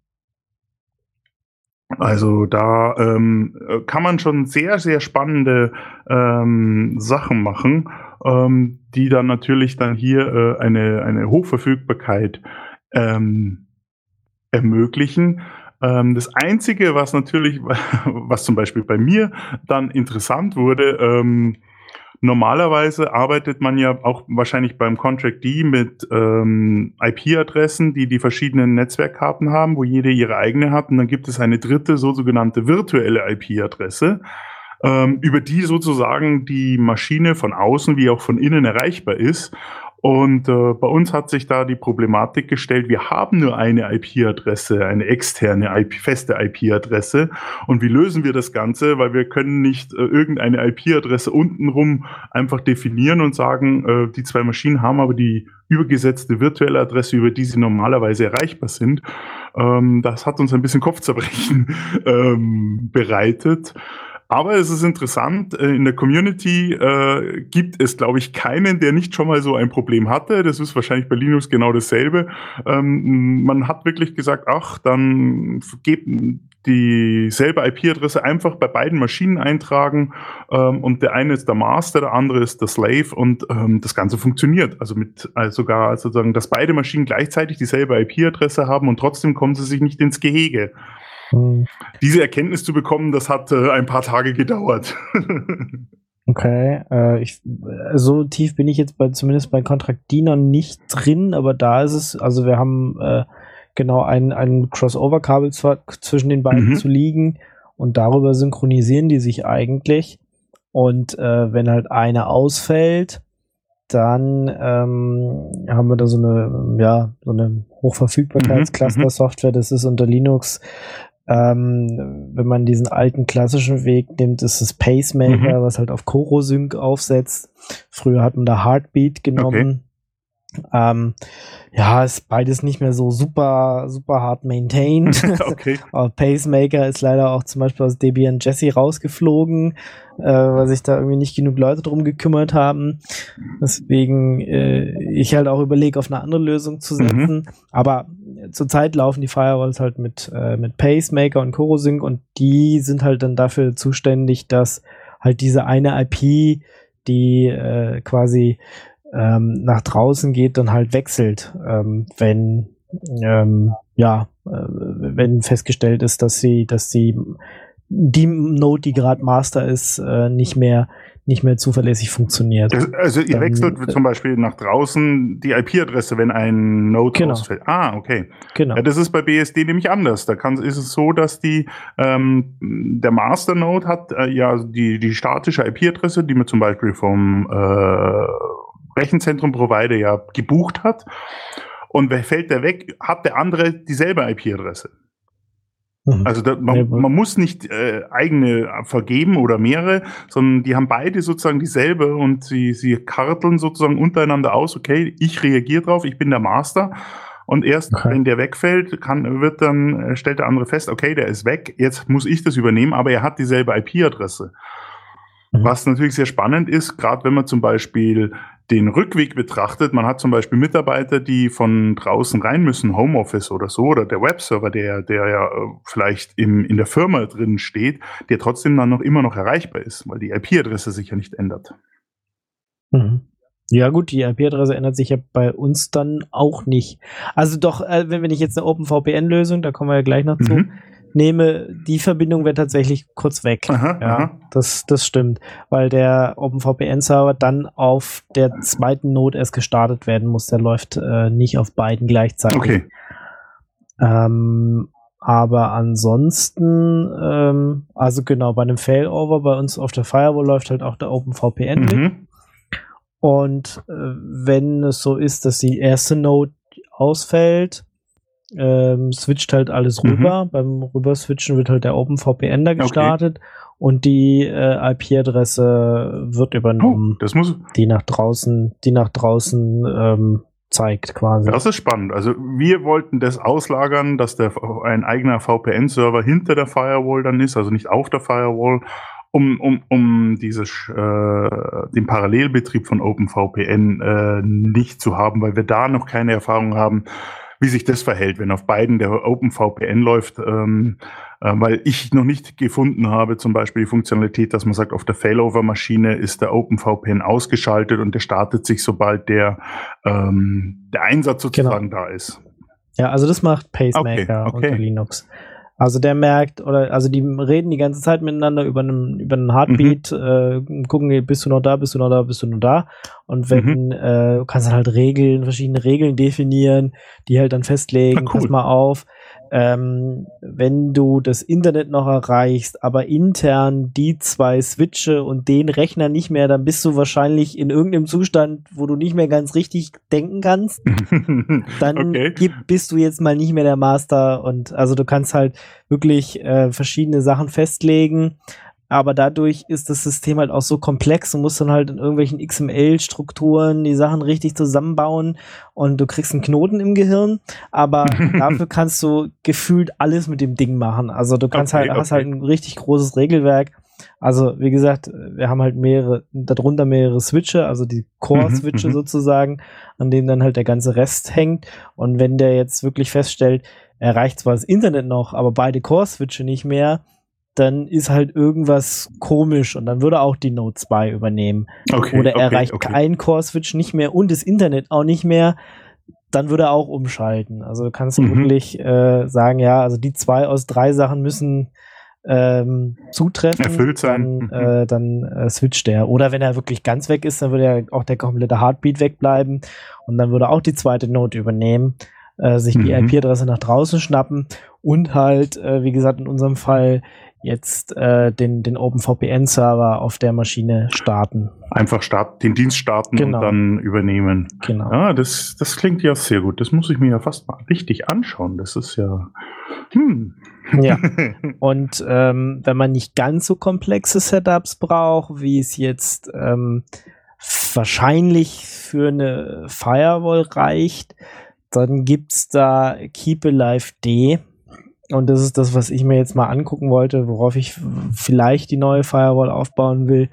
Also da ähm, kann man schon sehr, sehr spannende ähm, Sachen machen, ähm, die dann natürlich dann hier äh, eine, eine Hochverfügbarkeit ähm, ermöglichen. Ähm, das Einzige, was natürlich, was zum Beispiel bei mir dann interessant wurde, ähm, Normalerweise arbeitet man ja auch wahrscheinlich beim Contract D mit ähm, IP-Adressen, die die verschiedenen Netzwerkkarten haben, wo jede ihre eigene hat. Und dann gibt es eine dritte, so sogenannte virtuelle IP-Adresse, ähm, über die sozusagen die Maschine von außen wie auch von innen erreichbar ist. Und äh, bei uns hat sich da die Problematik gestellt, wir haben nur eine IP-Adresse, eine externe IP, feste IP-Adresse. Und wie lösen wir das Ganze? Weil wir können nicht äh, irgendeine IP-Adresse untenrum einfach definieren und sagen, äh, die zwei Maschinen haben aber die übergesetzte virtuelle Adresse, über die sie normalerweise erreichbar sind. Ähm, das hat uns ein bisschen Kopfzerbrechen ähm, bereitet. Aber es ist interessant, äh, in der Community äh, gibt es, glaube ich, keinen, der nicht schon mal so ein Problem hatte. Das ist wahrscheinlich bei Linux genau dasselbe. Ähm, man hat wirklich gesagt, ach, dann gebt dieselbe IP-Adresse einfach bei beiden Maschinen eintragen ähm, und der eine ist der Master, der andere ist der Slave und ähm, das Ganze funktioniert. Also mit also sogar sozusagen, dass beide Maschinen gleichzeitig dieselbe IP-Adresse haben und trotzdem kommen sie sich nicht ins Gehege. Hm. Diese Erkenntnis zu bekommen, das hat äh, ein paar Tage gedauert. okay, äh, ich, so tief bin ich jetzt bei zumindest bei Kontraktdiener nicht drin, aber da ist es, also wir haben äh, genau ein, ein Crossover-Kabel zwischen den beiden mhm. zu liegen und darüber synchronisieren die sich eigentlich. Und äh, wenn halt eine ausfällt, dann ähm, haben wir da so eine, ja, so eine Hochverfügbarkeitscluster-Software. Mhm, das ist unter Linux ähm, wenn man diesen alten klassischen Weg nimmt, ist es Pacemaker, mhm. was halt auf Chorosync aufsetzt. Früher hat man da Heartbeat genommen. Okay. Ähm, ja, ist beides nicht mehr so super, super hart maintained. okay. Pacemaker ist leider auch zum Beispiel aus Debian Jesse rausgeflogen, äh, weil sich da irgendwie nicht genug Leute drum gekümmert haben. Deswegen äh, ich halt auch überlege, auf eine andere Lösung zu mhm. setzen. Mhm. Aber zurzeit laufen die Firewalls halt mit, äh, mit Pacemaker und CoroSync und die sind halt dann dafür zuständig, dass halt diese eine IP, die äh, quasi ähm, nach draußen geht, dann halt wechselt, ähm, wenn ähm, ja, äh, wenn festgestellt ist, dass sie, dass sie die Node, die gerade Master ist, äh, nicht mehr nicht mehr zuverlässig funktioniert. Also ihr dann, wechselt äh, zum Beispiel nach draußen die IP-Adresse, wenn ein Node genau. ausfällt. Ah, okay. Genau. Ja, das ist bei BSD nämlich anders. Da kann, ist es so, dass die ähm, der Master Node hat äh, ja die die statische IP-Adresse, die man zum Beispiel vom äh, Rechenzentrum-Provider ja gebucht hat. Und fällt der weg, hat der andere dieselbe IP-Adresse. Mhm. Also da, man, man, muss nicht äh, eigene vergeben oder mehrere, sondern die haben beide sozusagen dieselbe und sie, sie karteln sozusagen untereinander aus, okay, ich reagiere drauf, ich bin der Master. Und erst okay. wenn der wegfällt, kann, wird dann, äh, stellt der andere fest, okay, der ist weg, jetzt muss ich das übernehmen, aber er hat dieselbe IP-Adresse. Mhm. Was natürlich sehr spannend ist, gerade wenn man zum Beispiel den Rückweg betrachtet, man hat zum Beispiel Mitarbeiter, die von draußen rein müssen, Homeoffice oder so, oder der Webserver, der, der ja äh, vielleicht im, in der Firma drin steht, der trotzdem dann noch immer noch erreichbar ist, weil die IP-Adresse sich ja nicht ändert. Mhm. Ja gut, die IP-Adresse ändert sich ja bei uns dann auch nicht. Also doch, äh, wenn, wenn ich jetzt eine OpenVPN-Lösung, da kommen wir ja gleich noch zu, mhm nehme, die Verbindung wird tatsächlich kurz weg. Aha, ja, aha. Das, das stimmt, weil der OpenVPN-Server dann auf der zweiten Node erst gestartet werden muss. Der läuft äh, nicht auf beiden gleichzeitig. Okay. Ähm, aber ansonsten, ähm, also genau, bei einem Failover bei uns auf der Firewall läuft halt auch der OpenVPN mhm. mit. Und äh, wenn es so ist, dass die erste Node ausfällt, ähm, switcht halt alles mhm. rüber. Mhm. Beim Rüberswitchen wird halt der OpenVPN da gestartet okay. und die äh, IP-Adresse wird übernommen. Oh, das muss die nach draußen, die nach draußen ähm, zeigt quasi. Das ist spannend. Also wir wollten das auslagern, dass der ein eigener VPN-Server hinter der Firewall dann ist, also nicht auf der Firewall, um, um, um dieses, äh, den Parallelbetrieb von OpenVPN äh, nicht zu haben, weil wir da noch keine Erfahrung haben, wie sich das verhält, wenn auf beiden der OpenVPN läuft, ähm, äh, weil ich noch nicht gefunden habe, zum Beispiel die Funktionalität, dass man sagt, auf der Failover-Maschine ist der OpenVPN ausgeschaltet und der startet sich, sobald der, ähm, der Einsatz sozusagen genau. da ist. Ja, also das macht Pacemaker okay, okay. unter Linux. Also der merkt, oder also die reden die ganze Zeit miteinander über einen, über einen Heartbeat, mhm. äh, gucken, bist du noch da, bist du noch da, bist du noch da. Und wenn, mhm. äh, kannst du halt Regeln, verschiedene Regeln definieren, die halt dann festlegen, ah, cool. pass mal auf. Ähm, wenn du das Internet noch erreichst, aber intern die zwei Switche und den Rechner nicht mehr, dann bist du wahrscheinlich in irgendeinem Zustand, wo du nicht mehr ganz richtig denken kannst. dann Okay. gib, bist du jetzt mal nicht mehr der Master und also du kannst halt wirklich äh, verschiedene Sachen festlegen. Aber dadurch ist das System halt auch so komplex und musst dann halt in irgendwelchen XML-Strukturen die Sachen richtig zusammenbauen und du kriegst einen Knoten im Gehirn. Aber dafür kannst du gefühlt alles mit dem Ding machen. Also du kannst Okay, halt, hast okay. halt ein richtig großes Regelwerk. Also, wie gesagt, wir haben halt mehrere, darunter mehrere Switche, also die Core-Switche Mhm, mhm. sozusagen, an denen dann halt der ganze Rest hängt. Und wenn der jetzt wirklich feststellt, er erreicht zwar das Internet noch, aber beide Core-Switche nicht mehr, dann ist halt irgendwas komisch und dann würde auch die Note 2 übernehmen. Okay, Oder er okay, erreicht okay. keinen Core-Switch nicht mehr und das Internet auch nicht mehr, dann würde er auch umschalten. Also du kannst Mhm. wirklich äh, sagen, ja, also die zwei aus drei Sachen müssen ähm, zutreffen. Erfüllt sein. Dann, äh, dann äh, switcht er. Oder wenn er wirklich ganz weg ist, dann würde ja auch der komplette Heartbeat wegbleiben und dann würde auch die zweite Note übernehmen, äh, sich die Mhm. IP-Adresse nach draußen schnappen und halt, äh, wie gesagt, in unserem Fall jetzt äh, den, den OpenVPN-Server auf der Maschine starten. Einfach start, den Dienst starten Genau. und dann übernehmen. Genau. Ja, das, das klingt ja sehr gut. Das muss ich mir ja fast mal richtig anschauen. Das ist ja. Hm. Ja. Und ähm, wenn man nicht ganz so komplexe Setups braucht, wie es jetzt ähm, wahrscheinlich für eine Firewall reicht, dann gibt's da Keep Alive D. Und das ist das, was ich mir jetzt mal angucken wollte, worauf ich vielleicht die neue Firewall aufbauen will,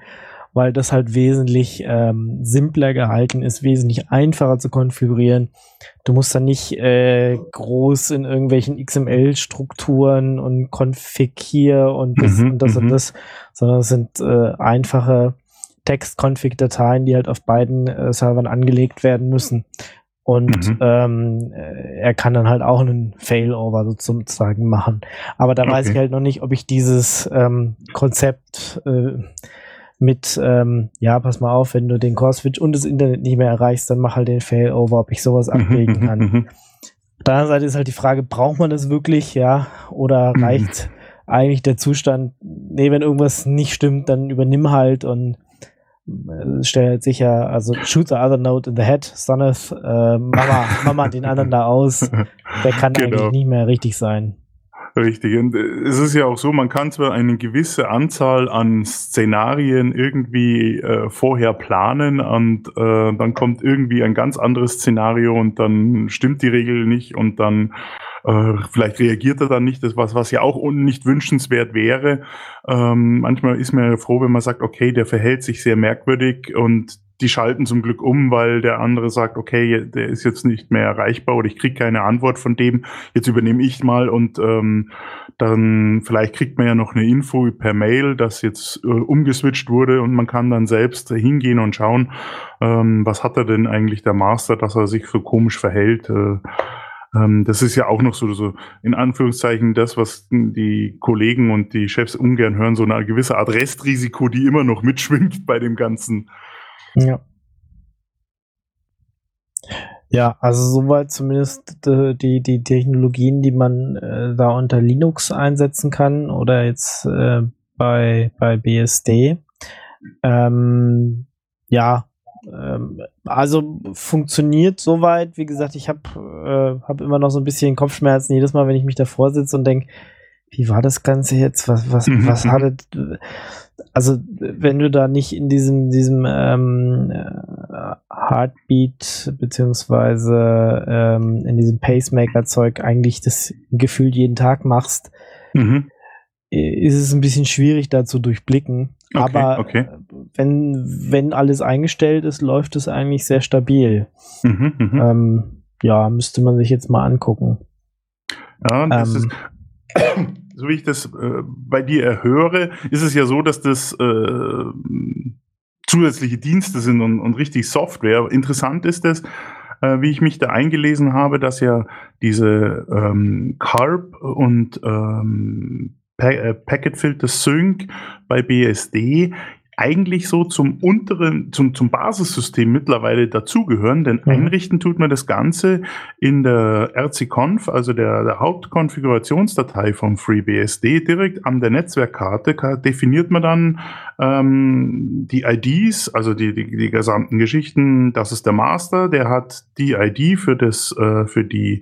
weil das halt wesentlich ähm, simpler gehalten ist, wesentlich einfacher zu konfigurieren. Du musst dann nicht äh, groß in irgendwelchen XML-Strukturen und Config hier und das Mhm, und das und mhm. das, sondern es sind äh, einfache Text-Config-Dateien, die halt auf beiden äh, Servern angelegt werden müssen. Und Mhm. ähm, äh, er kann dann halt auch einen Failover sozusagen machen. Aber da weiß Okay. ich halt noch nicht, ob ich dieses ähm, Konzept äh, mit, ähm, ja, pass mal auf, wenn du den Core-Switch und das Internet nicht mehr erreichst, dann mach halt den Failover, ob ich sowas abbilden Mhm, kann. mhm, Auf der anderen Seite ist halt die Frage, braucht man das wirklich, ja, oder Mhm. reicht eigentlich der Zustand, nee, wenn irgendwas nicht stimmt, dann übernimm halt und äh, stell halt sicher, also shoot the other note in the head, Soneth, äh, Mama, Mama den anderen da aus, der kann Genau. eigentlich nicht mehr richtig sein. Richtig. Und äh, es ist ja auch so, man kann zwar eine gewisse Anzahl an Szenarien irgendwie äh, vorher planen und äh, dann kommt irgendwie ein ganz anderes Szenario und dann stimmt die Regel nicht und dann äh, vielleicht reagiert er dann nicht, das was, was ja auch nicht wünschenswert wäre. Ähm, manchmal ist man ja froh, wenn man sagt, okay, der verhält sich sehr merkwürdig und die schalten zum Glück um, weil der andere sagt, okay, der ist jetzt nicht mehr erreichbar oder ich kriege keine Antwort von dem, jetzt übernehme ich mal und ähm, dann vielleicht kriegt man ja noch eine Info per Mail, dass jetzt äh, umgeswitcht wurde und man kann dann selbst hingehen und schauen, ähm, was hat er denn eigentlich der Master, dass er sich so komisch verhält. Äh, ähm, das ist ja auch noch so, so in Anführungszeichen das, was die Kollegen und die Chefs ungern hören, so eine gewisse Art Restrisiko, die immer noch mitschwingt bei dem Ganzen. Ja. Ja, also soweit zumindest äh, die, die Technologien, die man äh, da unter Linux einsetzen kann oder jetzt äh, bei, bei BSD. Ähm, ja, ähm, also funktioniert soweit. Wie gesagt, ich habe äh, hab immer noch so ein bisschen Kopfschmerzen jedes Mal, wenn ich mich davor sitze und denke, wie war das Ganze jetzt? Was, was, Mhm, was mhm. hattet? Also, wenn du da nicht in diesem, diesem ähm, äh, Heartbeat beziehungsweise ähm, in diesem Pacemaker-Zeug eigentlich das gefühlt jeden Tag machst, Mhm. Ist es ein bisschen schwierig da zu durchblicken. Okay, Aber okay. wenn, wenn alles eingestellt ist, läuft es eigentlich sehr stabil. Mhm, mhm. Ähm, ja, müsste man sich jetzt mal angucken. Ja, das Ähm, ist, so wie ich das äh, bei dir erhöre, ist es ja so, dass das äh, zusätzliche Dienste sind und, und richtig Software. Interessant ist es, äh, wie ich mich da eingelesen habe, dass ja diese ähm, CARP und ähm, äh, Packet Filter Sync bei BSD eigentlich so zum unteren, zum, zum Basissystem mittlerweile dazugehören, denn mhm. einrichten tut man das Ganze in der RC-Conf, also der, der Hauptkonfigurationsdatei vom FreeBSD, direkt an der Netzwerkkarte definiert man dann ähm, die IDs, also die, die, die gesamten Geschichten. Das ist der Master, der hat die ID für das, äh, für die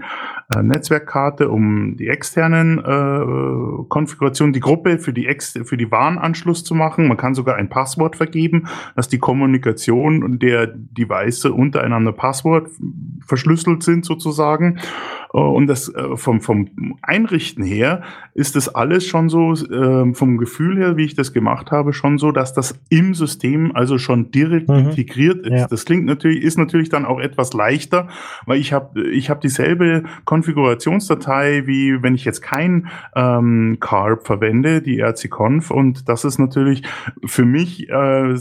äh, Netzwerkkarte, um die externen äh, Konfigurationen, die Gruppe für die Ex für die Warnanschluss zu machen. Man kann sogar ein Passwort vergeben, dass die Kommunikation der Device untereinander Passwort verschlüsselt sind sozusagen. Äh, und das äh, vom, vom Einrichten her ist das alles schon so, äh, vom Gefühl her, wie ich das gemacht habe, schon so, dass das im System also schon direkt mhm. integriert ist. Ja. Das klingt natürlich, ist natürlich dann auch etwas leichter, weil ich habe ich hab dieselbe Konfigurationsdatei, wie wenn ich jetzt kein ähm, Carb verwende, die RC-Conf. Und das ist natürlich für mich äh,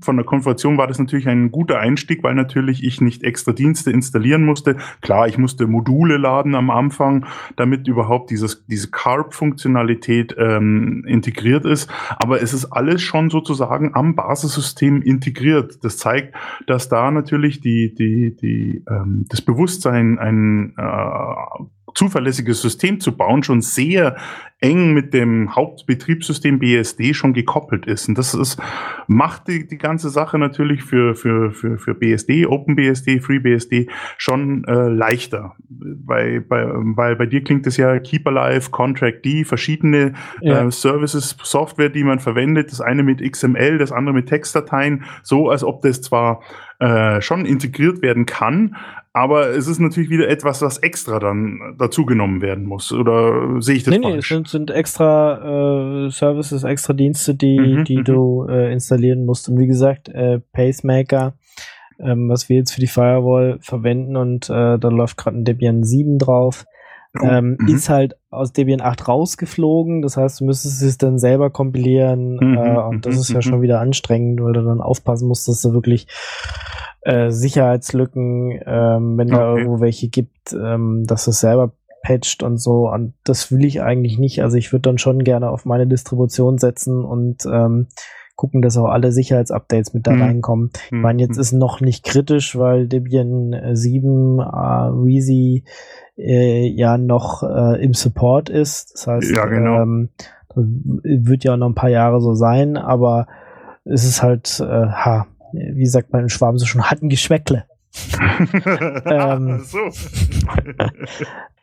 von der Konfiguration war das natürlich ein guter Einstieg, weil natürlich ich nicht extra Dienste installieren musste. Klar, ich musste Module Module laden am Anfang, damit überhaupt dieses, diese Carb-Funktionalität ähm, integriert ist. Aber es ist alles schon sozusagen am Basissystem integriert. Das zeigt, dass da natürlich die, die, die, ähm, das Bewusstsein ein äh, zuverlässiges System zu bauen, schon sehr eng mit dem Hauptbetriebssystem BSD schon gekoppelt ist. Und das ist, macht die, die ganze Sache natürlich für, für, für, für BSD, OpenBSD, FreeBSD schon äh, leichter. Bei, bei, weil bei dir klingt es ja Keep Alive, Contract D, verschiedene ja. äh, Services, Software, die man verwendet, das eine mit XML, das andere mit Textdateien, so als ob das zwar äh, schon integriert werden kann, aber es ist natürlich wieder etwas, was extra dann dazugenommen werden muss. Oder sehe ich das nee, falsch? Nee, es sind, sind extra äh, Services, extra Dienste, die, mhm, die mhm. du äh, installieren musst. Und wie gesagt, äh, Pacemaker, ähm, was wir jetzt für die Firewall verwenden und äh, da läuft gerade ein Debian 7 drauf. Oh, ähm, mhm. ist halt aus Debian 8 rausgeflogen. Das heißt, du müsstest es dann selber kompilieren. Mhm, äh, und das ist ja schon wieder anstrengend, weil du dann aufpassen musst, dass du wirklich äh, Sicherheitslücken, ähm, wenn okay. da irgendwo welche gibt, ähm, dass es selber patcht und so. Und das will ich eigentlich nicht. Also ich würde dann schon gerne auf meine Distribution setzen und ähm, gucken, dass auch alle Sicherheitsupdates mit da mhm. reinkommen. Ich mhm. meine, jetzt ist noch nicht kritisch, weil Debian 7 äh, Wheezy äh, ja noch äh, im Support ist. Das heißt, ja, genau. ähm, wird ja noch ein paar Jahre so sein, aber es ist halt, äh, ha, wie sagt man in Schwaben so schon, hat ein Geschmäckle. ähm, so.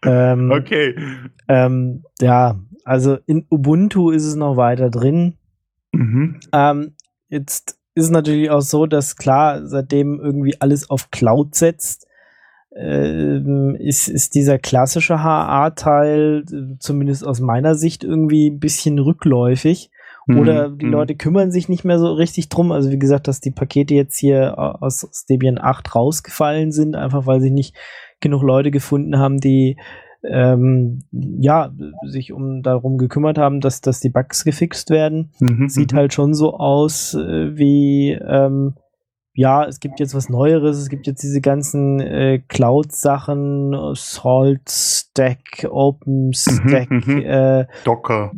ähm, okay. Ähm, ja, also in Ubuntu ist es noch weiter drin. Mhm. Ähm, jetzt ist es natürlich auch so, dass klar, seitdem irgendwie alles auf Cloud setzt, ähm, ist, ist dieser klassische HA-Teil, zumindest aus meiner Sicht, irgendwie ein bisschen rückläufig. Oder mhm, die mhm. Leute kümmern sich nicht mehr so richtig drum. Also wie gesagt, dass die Pakete jetzt hier aus, Debian 8 rausgefallen sind, einfach weil sich nicht genug Leute gefunden haben, die ähm, ja, sich um darum gekümmert haben, dass, dass die Bugs gefixt werden. Mhm, Sieht mhm. halt schon so aus, äh, wie ähm, ja, es gibt jetzt was Neueres, es gibt jetzt diese ganzen äh, Cloud-Sachen, Salt Stack, OpenStack, mhm, mhm. äh, Docker.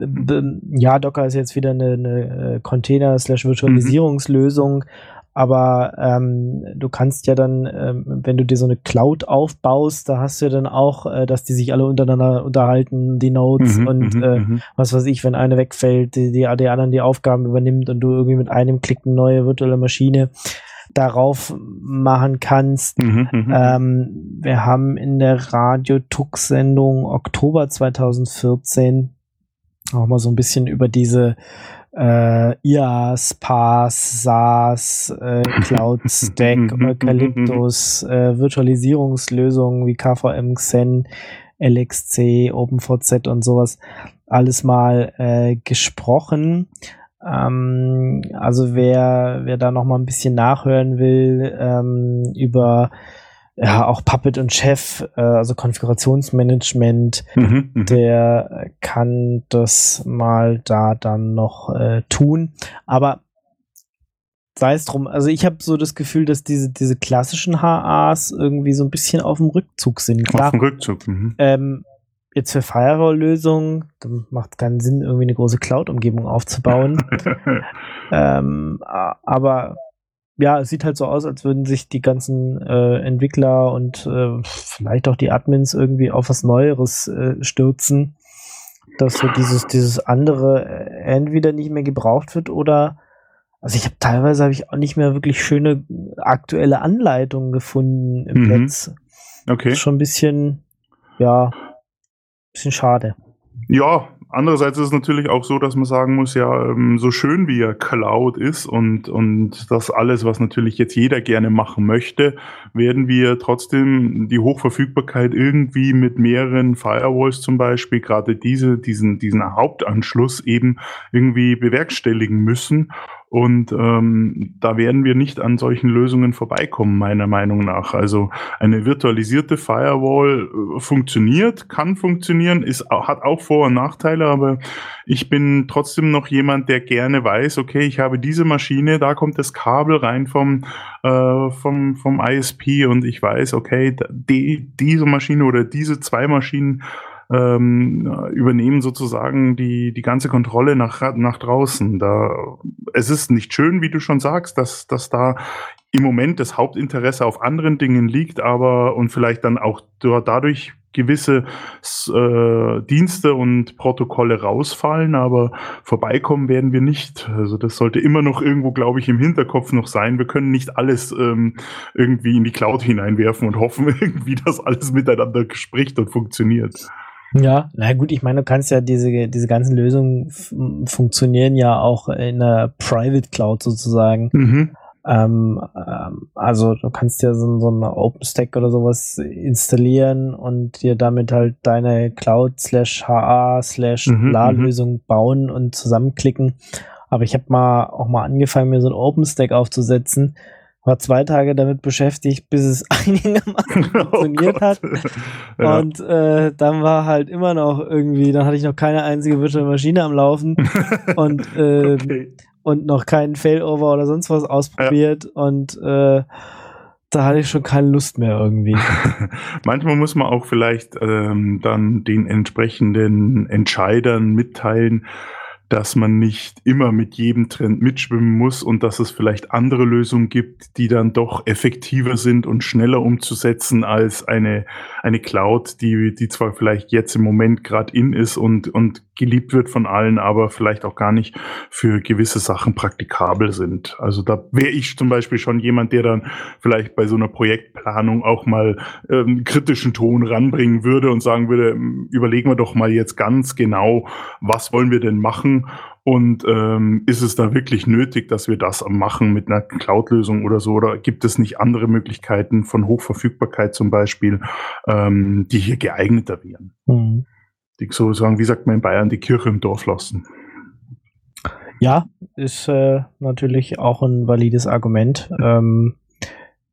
Ja, Docker ist jetzt wieder eine, eine äh, Container-Virtualisierungslösung, mhm. aber ähm, du kannst ja dann, ähm, wenn du dir so eine Cloud aufbaust, da hast du ja dann auch, äh, dass die sich alle untereinander unterhalten, die Nodes mhm, und mhm, äh, mhm. was weiß ich, wenn eine wegfällt, die, die, die anderen die Aufgaben übernimmt und du irgendwie mit einem Klick eine neue virtuelle Maschine darauf machen kannst. Mhm, mhm, mhm. ähm, wir haben in der Radio-Tux-Sendung Oktober 2014 auch mal so ein bisschen über diese äh, IaaS, PaaS, SaaS, äh, Cloud Stack, Eucalyptus, äh, Virtualisierungslösungen wie KVM, Xen, LXC, OpenVZ und sowas alles mal äh, gesprochen. Ähm, also wer, wer da noch mal ein bisschen nachhören will ähm, über ja, auch Puppet und Chef, äh, also Konfigurationsmanagement, mhm, mhm, der kann das mal da dann noch äh, tun. Aber sei es drum, also ich habe so das Gefühl, dass diese, diese klassischen HAs irgendwie so ein bisschen auf dem Rückzug sind. Klar, auf dem Rückzug. Mhm. Ähm, jetzt für Firewall-Lösungen, dann macht es keinen Sinn, irgendwie eine große Cloud-Umgebung aufzubauen. ähm, aber ja, es sieht halt so aus, als würden sich die ganzen äh, Entwickler und äh, vielleicht auch die Admins irgendwie auf was Neueres äh, stürzen, dass so dieses, dieses andere äh, entweder nicht mehr gebraucht wird oder also ich habe teilweise habe ich auch nicht mehr wirklich schöne aktuelle Anleitungen gefunden im mhm. Netz. Okay. Schon ein bisschen, ja, bisschen schade. Ja, Andererseits ist es natürlich auch so, dass man sagen muss, ja, ähm, so schön wie ja Cloud ist und, und das alles, was natürlich jetzt jeder gerne machen möchte, werden wir trotzdem die Hochverfügbarkeit irgendwie mit mehreren Firewalls zum Beispiel, gerade diese, diesen, diesen Hauptanschluss eben irgendwie bewerkstelligen müssen. Und ähm, da werden wir nicht an solchen Lösungen vorbeikommen, meiner Meinung nach. Also eine virtualisierte Firewall äh, funktioniert, kann funktionieren, ist, hat auch Vor- und Nachteile, aber ich bin trotzdem noch jemand, der gerne weiß, okay, ich habe diese Maschine, da kommt das Kabel rein vom, äh, vom, vom ISP und ich weiß, okay, die, diese Maschine oder diese zwei Maschinen ähm, übernehmen sozusagen die, die ganze Kontrolle nach, nach draußen. Da, es ist nicht schön, wie du schon sagst, dass, dass da im Moment das Hauptinteresse auf anderen Dingen liegt, aber und vielleicht dann auch dadurch gewisse äh, Dienste und Protokolle rausfallen, aber vorbeikommen werden wir nicht. Also das sollte immer noch irgendwo, glaube ich, im Hinterkopf noch sein. Wir können nicht alles ähm, irgendwie in die Cloud hineinwerfen und hoffen irgendwie, dass alles miteinander spricht und funktioniert. Ja, na gut, ich meine, du kannst ja diese, diese ganzen Lösungen funktionieren ja auch in der Private Cloud sozusagen. Mhm. Ähm, ähm, also du kannst ja so, so eine OpenStack oder sowas installieren und dir damit halt deine Cloud slash HA slash mhm, La-Lösung mhm. bauen und zusammenklicken. Aber ich habe mal auch mal angefangen, mir so ein OpenStack aufzusetzen war zwei Tage damit beschäftigt, bis es einigermaßen oh funktioniert oh hat. Ja. Und äh, dann war halt immer noch irgendwie, dann hatte ich noch keine einzige virtuelle Maschine am Laufen und, äh, okay. und noch keinen Failover oder sonst was ausprobiert. Ja. Und äh, da hatte ich schon keine Lust mehr irgendwie. Manchmal muss man auch vielleicht ähm, dann den entsprechenden Entscheidern mitteilen, dass man nicht immer mit jedem Trend mitschwimmen muss und dass es vielleicht andere Lösungen gibt, die dann doch effektiver sind und schneller umzusetzen als eine, eine Cloud, die, die zwar vielleicht jetzt im Moment gerade in ist und, und geliebt wird von allen, aber vielleicht auch gar nicht für gewisse Sachen praktikabel sind. Also da wäre ich zum Beispiel schon jemand, der dann vielleicht bei so einer Projektplanung auch mal ähm, kritischen Ton ranbringen würde und sagen würde, überlegen wir doch mal jetzt ganz genau, was wollen wir denn machen und ähm, ist es da wirklich nötig, dass wir das machen mit einer Cloud-Lösung oder so? Oder gibt es nicht andere Möglichkeiten von Hochverfügbarkeit zum Beispiel, ähm, die hier geeigneter wären? Mhm. Die sozusagen, wie sagt man in Bayern, die Kirche im Dorf lassen. Ja, ist äh, natürlich auch ein valides Argument. Ähm,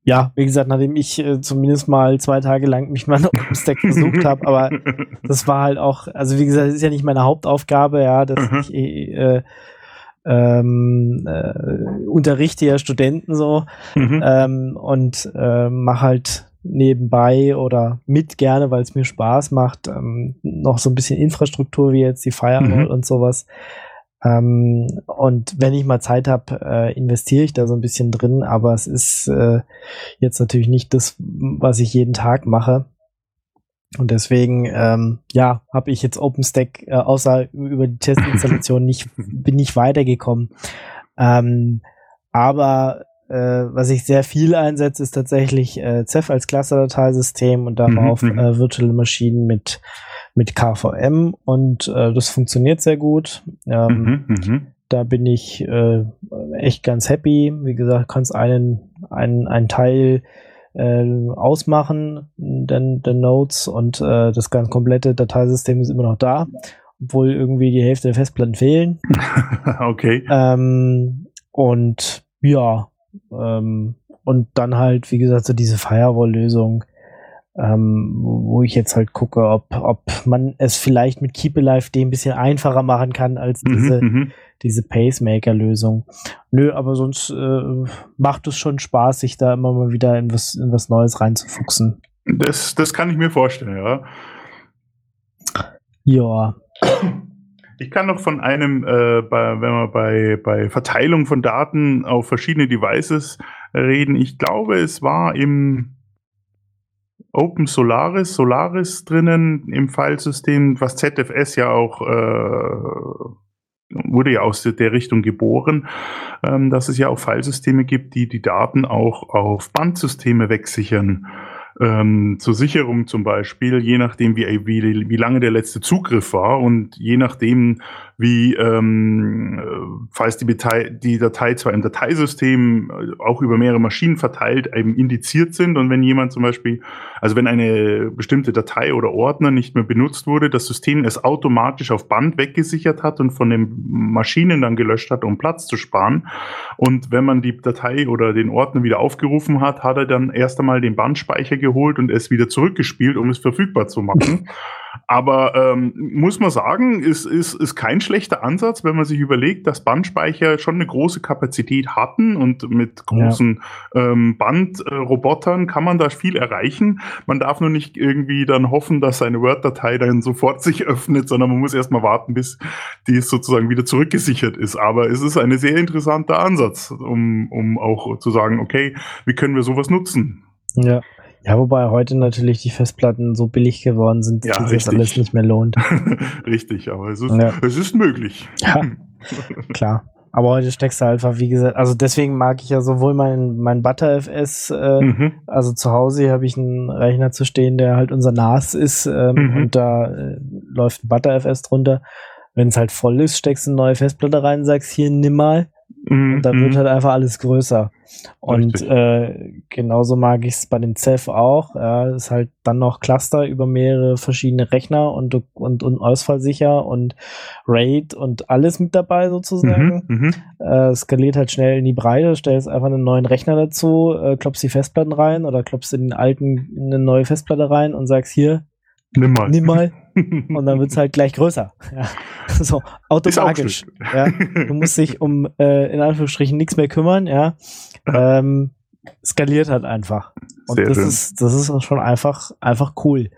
ja, wie gesagt, nachdem ich äh, zumindest mal zwei Tage lang mich mal auf dem Stack versucht habe, aber das war halt auch, also wie gesagt, das ist ja nicht meine Hauptaufgabe, ja, dass mhm. ich äh, ähm, äh, unterrichte ja Studenten so mhm. ähm, und äh, mache halt nebenbei oder mit gerne, weil es mir Spaß macht, ähm, noch so ein bisschen Infrastruktur wie jetzt die Firewall mhm. und sowas. Ähm, und wenn ich mal Zeit habe, äh, investiere ich da so ein bisschen drin, aber es ist äh, jetzt natürlich nicht das, was ich jeden Tag mache. Und deswegen, ähm, ja, habe ich jetzt OpenStack äh, außer über die Testinstallation nicht, bin nicht weitergekommen. Ähm, aber äh, was ich sehr viel einsetze, ist tatsächlich äh, Ceph als Cluster-Dateisystem und darauf mhm, mhm. äh, virtuelle Maschinen mit mit KVM und äh, das funktioniert sehr gut. Ähm, mhm, mh. Da bin ich äh, echt ganz happy. Wie gesagt, kannst einen, einen, einen Teil äh, ausmachen, den, den Nodes und äh, das ganz komplette Dateisystem ist immer noch da, obwohl irgendwie die Hälfte der Festplatten fehlen. okay. Ähm, und ja, ähm, und dann halt, wie gesagt, so diese Firewall-Lösung, ähm, wo ich jetzt halt gucke, ob, ob man es vielleicht mit Keep Alive ein bisschen einfacher machen kann als mhm, diese, mhm, diese Pacemaker-Lösung. Nö, aber sonst äh, macht es schon Spaß, sich da immer mal wieder in was, in was Neues reinzufuchsen. Das, das kann ich mir vorstellen, ja. Ja. Ich kann noch von einem, äh, bei, wenn wir bei, bei Verteilung von Daten auf verschiedene Devices reden. Ich glaube, es war im Open Solaris, Solaris drinnen im Filesystem, was ZFS ja auch äh, wurde ja aus der Richtung geboren, ähm, dass es ja auch Filesysteme gibt, die die Daten auch auf Bandsysteme wegsichern ähm, zur Sicherung zum Beispiel, je nachdem, wie, wie, wie lange der letzte Zugriff war und je nachdem, wie, ähm, äh, falls die, Datei, die Datei zwar im Dateisystem äh, auch über mehrere Maschinen verteilt eben indiziert sind und wenn jemand zum Beispiel, also wenn eine bestimmte Datei oder Ordner nicht mehr benutzt wurde, das System es automatisch auf Band weggesichert hat und von den Maschinen dann gelöscht hat, um Platz zu sparen. Und wenn man die Datei oder den Ordner wieder aufgerufen hat, hat er dann erst einmal den Bandspeicher geholt und es wieder zurückgespielt, um es verfügbar zu machen. Aber ähm, muss man sagen, ist, ist, ist kein schlechter Ansatz, wenn man sich überlegt, dass Bandspeicher schon eine große Kapazität hatten und mit großen ja. ähm, Bandrobotern kann man da viel erreichen. Man darf nur nicht irgendwie dann hoffen, dass seine Word-Datei dann sofort sich öffnet, sondern man muss erstmal warten, bis die sozusagen wieder zurückgesichert ist. Aber es ist ein sehr interessanter Ansatz, um, um auch zu sagen, okay, wie können wir sowas nutzen? Ja. Ja, wobei heute natürlich die Festplatten so billig geworden sind, dass ja, sich das alles nicht mehr lohnt. richtig, aber es ist, ja. es ist möglich. Ja, klar. Aber heute steckst du einfach, wie gesagt, also deswegen mag ich ja sowohl mein, mein ButterFS, äh, mhm. also zu Hause habe ich einen Rechner zu stehen, der halt unser NAS ist ähm, mhm. und da äh, läuft ein ButterFS drunter. Wenn es halt voll ist, steckst du eine neue Festplatte rein sagst, hier, nimm mal. Mhm. Und dann wird mhm. halt einfach alles größer. Und äh, genauso mag ich es bei den Ceph auch. Ja, ist halt dann noch Cluster über mehrere verschiedene Rechner und, und, und ausfallsicher und RAID und alles mit dabei sozusagen. Mhm, mhm, äh, skaliert halt schnell in die Breite, stellst einfach einen neuen Rechner dazu, äh, klopfst die Festplatten rein oder klopfst in den alten eine neue Festplatte rein und sagst hier, Nimm mal. Nimm mal. Und dann wird es halt gleich größer. Ja. So, automatisch. Ja. Du musst dich um, äh, in Anführungsstrichen, nichts mehr kümmern, ja. Ähm, skaliert halt einfach. Und Sehr das schön. ist, das ist schon einfach, einfach cool.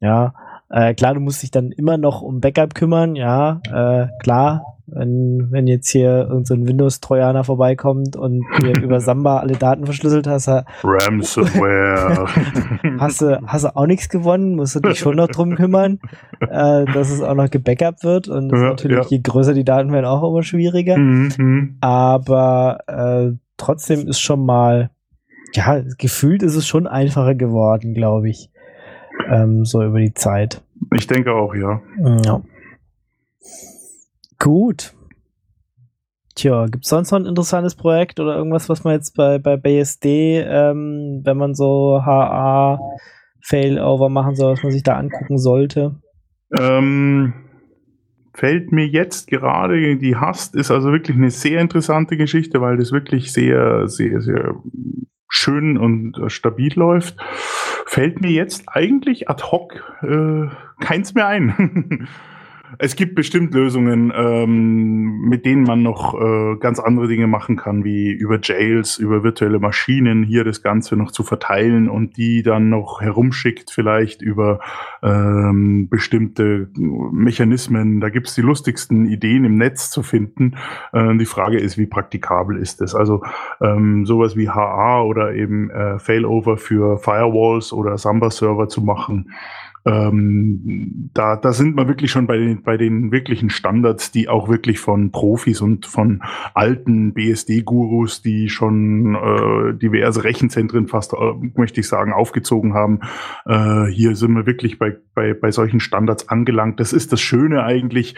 Ja. Äh, klar, du musst dich dann immer noch um Backup kümmern, ja, äh, klar, wenn, wenn jetzt hier irgendein so Windows-Trojaner vorbeikommt und dir über Samba alle Daten verschlüsselt hast, Ransomware. hast, du, hast du auch nichts gewonnen, musst du dich schon noch drum kümmern, äh, dass es auch noch gebackupt wird. Und das ja, natürlich, ja. je größer die Daten werden, auch immer schwieriger. Mhm. Aber äh, trotzdem ist schon mal, ja, gefühlt ist es schon einfacher geworden, glaube ich. Ähm, so über die Zeit. Ich denke auch, ja. Ja. Gut. Tja, gibt es sonst noch ein interessantes Projekt oder irgendwas, was man jetzt bei, bei BSD, ähm, wenn man so HA Failover machen soll, was man sich da angucken sollte? Ähm, fällt mir jetzt gerade, die Hast ist also wirklich eine sehr interessante Geschichte, weil das wirklich sehr, sehr, sehr schön und stabil läuft. Fällt mir jetzt eigentlich ad hoc äh, keins mehr ein. Es gibt bestimmt Lösungen, ähm, mit denen man noch äh, ganz andere Dinge machen kann, wie über Jails, über virtuelle Maschinen hier das Ganze noch zu verteilen und die dann noch herumschickt, vielleicht über ähm, bestimmte Mechanismen. Da gibt's die lustigsten Ideen im Netz zu finden. Äh, die Frage ist, wie praktikabel ist es? Also ähm, sowas wie HA oder eben äh, Failover für Firewalls oder Samba-Server zu machen ähm, da, da sind wir wirklich schon bei den, bei den wirklichen Standards, die auch wirklich von Profis und von alten BSD-Gurus, die schon äh, diverse Rechenzentren fast, äh, möchte ich sagen, aufgezogen haben. Äh, hier sind wir wirklich bei, bei, bei solchen Standards angelangt. Das ist das Schöne eigentlich,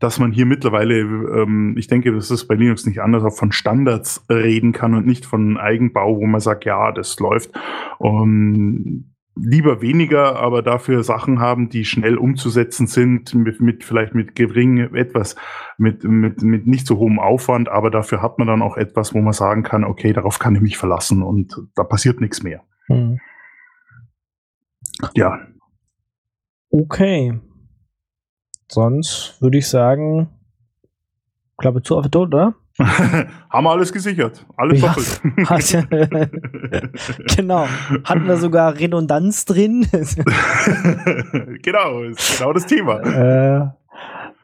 dass man hier mittlerweile, ähm, ich denke, das ist bei Linux nicht anders, auch von Standards reden kann und nicht von Eigenbau, wo man sagt, ja, das läuft. Um, lieber weniger, aber dafür Sachen haben, die schnell umzusetzen sind, mit, mit vielleicht mit geringem etwas, mit, mit, mit nicht so hohem Aufwand, aber dafür hat man dann auch etwas, wo man sagen kann, okay, darauf kann ich mich verlassen und da passiert nichts mehr. Mhm. Ja. Okay. Sonst würde ich sagen, Klappe zu auf tot, oder? Haben wir alles gesichert. Alles Ja. doppelt. Hat, genau. Hatten wir sogar Redundanz drin. genau, ist genau das Thema. äh,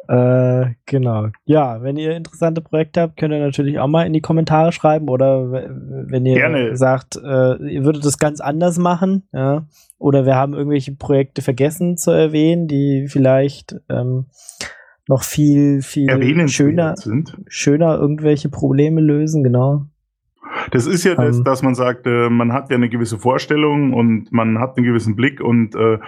äh, genau. Ja, wenn ihr interessante Projekte habt, könnt ihr natürlich auch mal in die Kommentare schreiben oder wenn ihr Gerne. sagt, äh, ihr würdet das ganz anders machen, ja, oder wir haben irgendwelche Projekte vergessen zu erwähnen, die vielleicht ähm, noch viel, viel schöner, sind. schöner irgendwelche Probleme lösen, genau. Das ist ja das, Ähm. dass man sagt, äh, man hat ja eine gewisse Vorstellung und man hat einen gewissen Blick und äh,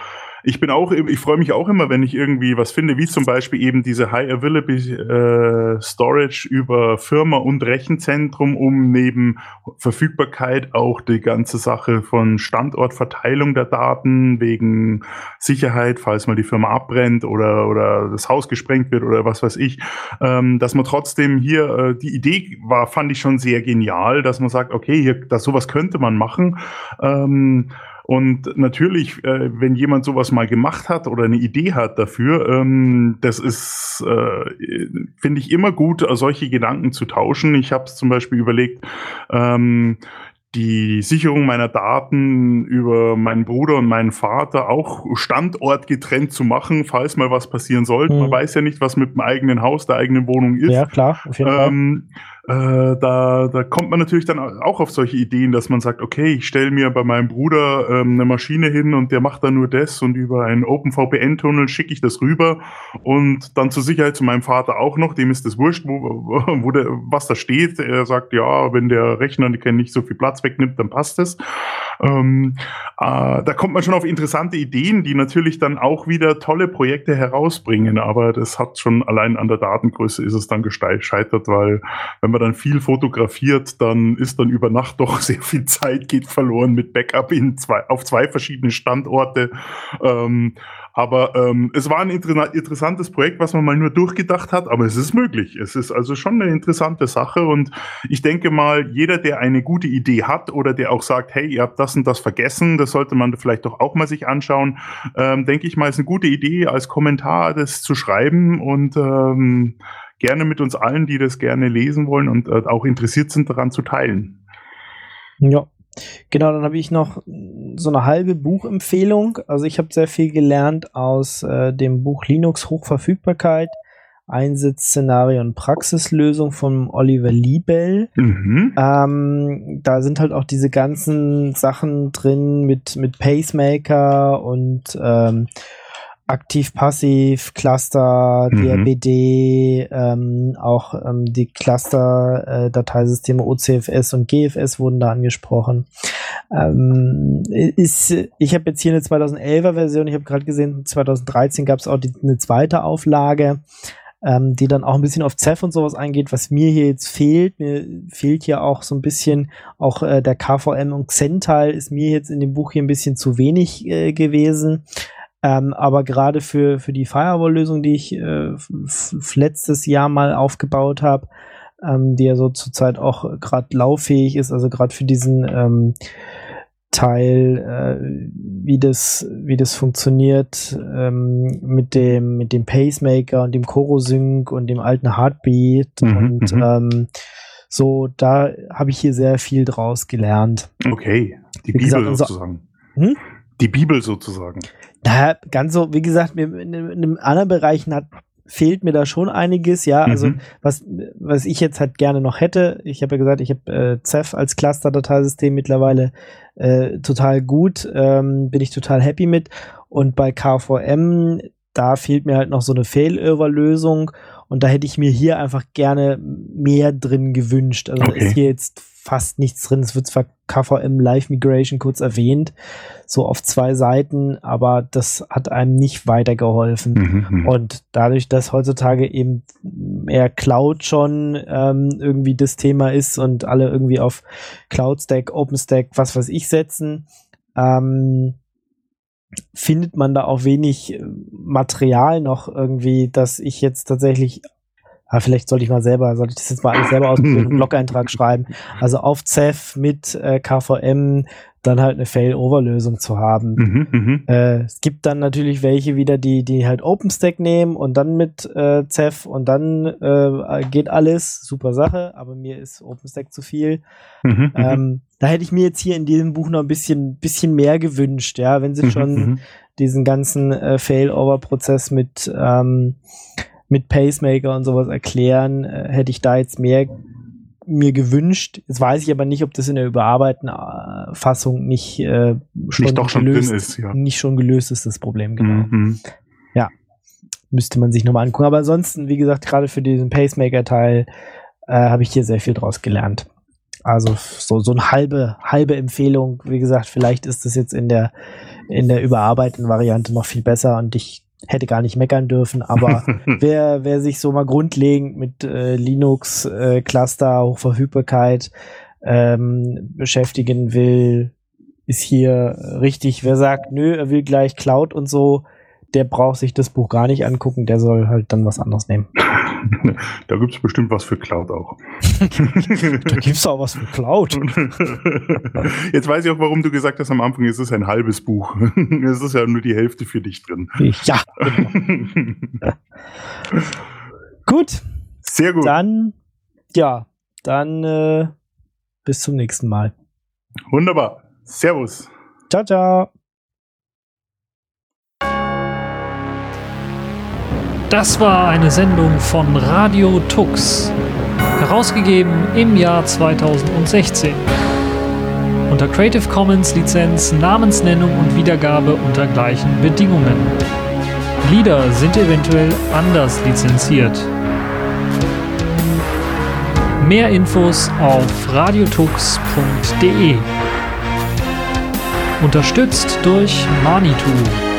ich bin auch, ich freue mich auch immer, wenn ich irgendwie was finde, wie zum Beispiel eben diese High Availability äh, Storage über Firma und Rechenzentrum, um neben Verfügbarkeit auch die ganze Sache von Standortverteilung der Daten wegen Sicherheit, falls mal die Firma abbrennt oder, oder das Haus gesprengt wird oder was weiß ich, ähm, dass man trotzdem hier, äh, die Idee war, fand ich schon sehr genial, dass man sagt, okay, hier, das, sowas könnte man machen. Ähm, und natürlich, äh, wenn jemand sowas mal gemacht hat oder eine Idee hat dafür, ähm, das ist, äh, finde ich immer gut, solche Gedanken zu tauschen. Ich habe es zum Beispiel überlegt, ähm, die Sicherung meiner Daten über meinen Bruder und meinen Vater auch standortgetrennt zu machen, falls mal was passieren sollte. Man Mhm. weiß ja nicht, was mit dem eigenen Haus, der eigenen Wohnung ist. Ja, klar, auf jeden Fall. Ähm, äh, da, da kommt man natürlich dann auch auf solche Ideen, dass man sagt, okay, ich stelle mir bei meinem Bruder ähm, eine Maschine hin und der macht dann nur das und über einen OpenVPN-Tunnel schicke ich das rüber und dann zur Sicherheit zu meinem Vater auch noch, dem ist das wurscht, wo, wo der, was da steht. Er sagt, ja, wenn der Rechner nicht so viel Platz wegnimmt, dann passt es. Ähm, äh, da kommt man schon auf interessante Ideen, die natürlich dann auch wieder tolle Projekte herausbringen, aber das hat schon allein an der Datengröße ist es dann gescheitert, weil wenn man dann viel fotografiert, dann ist dann über Nacht doch sehr viel Zeit geht verloren mit Backup in zwei, auf zwei verschiedene Standorte. Ähm, aber ähm, es war ein inter interessantes Projekt, was man mal nur durchgedacht hat, aber es ist möglich. Es ist also schon eine interessante Sache und ich denke mal, jeder, der eine gute Idee hat oder der auch sagt, hey, ihr habt das und das vergessen, das sollte man vielleicht doch auch mal sich anschauen, ähm, denke ich mal, ist eine gute Idee, als Kommentar das zu schreiben und ähm, gerne mit uns allen, die das gerne lesen wollen und äh, auch interessiert sind, daran zu teilen. Ja. Genau, dann habe ich noch so eine halbe Buchempfehlung. Also ich habe sehr viel gelernt aus äh, dem Buch Linux Hochverfügbarkeit, Einsatzszenario und Praxislösung von Oliver Liebel. Mhm. Ähm, da sind halt auch diese ganzen Sachen drin mit, mit Pacemaker und ähm, aktiv-passiv, Cluster, Mhm. DRBD, ähm, auch ähm, die Cluster-Dateisysteme OCFS und GFS wurden da angesprochen. Ähm, ist, ich habe jetzt hier eine 2011er Version, ich habe gerade gesehen, 2013 gab es auch die, eine zweite Auflage ähm, die dann auch ein bisschen auf Ceph und sowas eingeht, was mir hier jetzt fehlt. Mir fehlt hier auch so ein bisschen, auch äh, der KVM und Xen-Teil ist mir jetzt in dem Buch hier ein bisschen zu wenig äh, gewesen. Ähm, aber gerade für, für die Firewall-Lösung, die ich äh, letztes Jahr mal aufgebaut habe, ähm, die ja so zurzeit auch gerade lauffähig ist, also gerade für diesen ähm, Teil, äh, wie das, wie das funktioniert ähm, mit dem, mit dem Pacemaker und dem Chorosync und dem alten Heartbeat Mhm, und mhm. ähm, so, da habe ich hier sehr viel draus gelernt. Okay, die gesagt, Bibel unser- sozusagen. Hm? Die Bibel sozusagen. Naja, ganz so, wie gesagt, mir in, in einem anderen Bereichen hat, fehlt mir da schon einiges, ja. Also Mhm. was, was ich jetzt halt gerne noch hätte, ich habe ja gesagt, ich habe äh, Ceph als Cluster-Dateisystem mittlerweile äh, total gut, ähm, bin ich total happy mit. Und bei KVM, da fehlt mir halt noch so eine Failover-Lösung und da hätte ich mir hier einfach gerne mehr drin gewünscht. Also da Okay. ist hier jetzt fast nichts drin. Es wird zwar KVM Live Migration kurz erwähnt, so auf zwei Seiten, aber das hat einem nicht weitergeholfen. Mhm, mhm. Und dadurch, dass heutzutage eben eher Cloud schon ähm, irgendwie das Thema ist und alle irgendwie auf Cloud Stack, OpenStack, was weiß ich setzen, ähm, findet man da auch wenig äh, Material noch irgendwie, dass ich jetzt tatsächlich Aber vielleicht sollte ich mal selber, sollte ich das jetzt mal alles selber ausprobieren, einen Blog-Eintrag schreiben. Also auf CEF mit äh, KVM dann halt eine Fail-Over-Lösung zu haben. Mhm, mhm. Äh, es gibt dann natürlich welche wieder, die, die halt OpenStack nehmen und dann mit äh, CEF und dann äh, geht alles. Super Sache, aber mir ist OpenStack zu viel. Mhm, mhm. Ähm, da hätte ich mir jetzt hier in diesem Buch noch ein bisschen, bisschen mehr gewünscht, ja, wenn sie Mhm, schon diesen ganzen äh, Fail-Over-Prozess mit, ähm, mit Pacemaker und sowas erklären, äh, hätte ich da jetzt mehr mir gewünscht. Jetzt weiß ich aber nicht, ob das in der überarbeiteten äh, Fassung nicht äh, schon, Nicht doch schon gelöst, drin ist, ja. nicht schon gelöst ist, das Problem, genau. Mhm. Müsste man sich nochmal angucken. Aber ansonsten, wie gesagt, gerade für diesen Pacemaker-Teil äh, habe ich hier sehr viel draus gelernt. Also so, so eine halbe, halbe Empfehlung. Wie gesagt, vielleicht ist das jetzt in der, in der überarbeiteten Variante noch viel besser und ich hätte gar nicht meckern dürfen, aber wer, wer sich so mal grundlegend mit äh, Linux, äh, Cluster, Hochverfügbarkeit ähm, beschäftigen will, ist hier richtig. Wer sagt, nö, er will gleich Cloud und so, der braucht sich das Buch gar nicht angucken, der soll halt dann was anderes nehmen. da gibt es bestimmt was für Cloud auch. Da gibt's auch was für Cloud. Jetzt weiß ich auch, warum du gesagt hast am Anfang, es ist ein halbes Buch. Es ist ja nur die Hälfte für dich drin. Ja, genau. gut. Sehr gut. Dann, ja, dann äh, bis zum nächsten Mal. Wunderbar. Servus. Ciao, ciao. Das war eine Sendung von Radio Tux, herausgegeben im Jahr 2016. Unter Creative Commons Lizenz, Namensnennung und Wiedergabe unter gleichen Bedingungen. Lieder sind eventuell anders lizenziert. Mehr Infos auf radiotux.de. Unterstützt durch Manitou.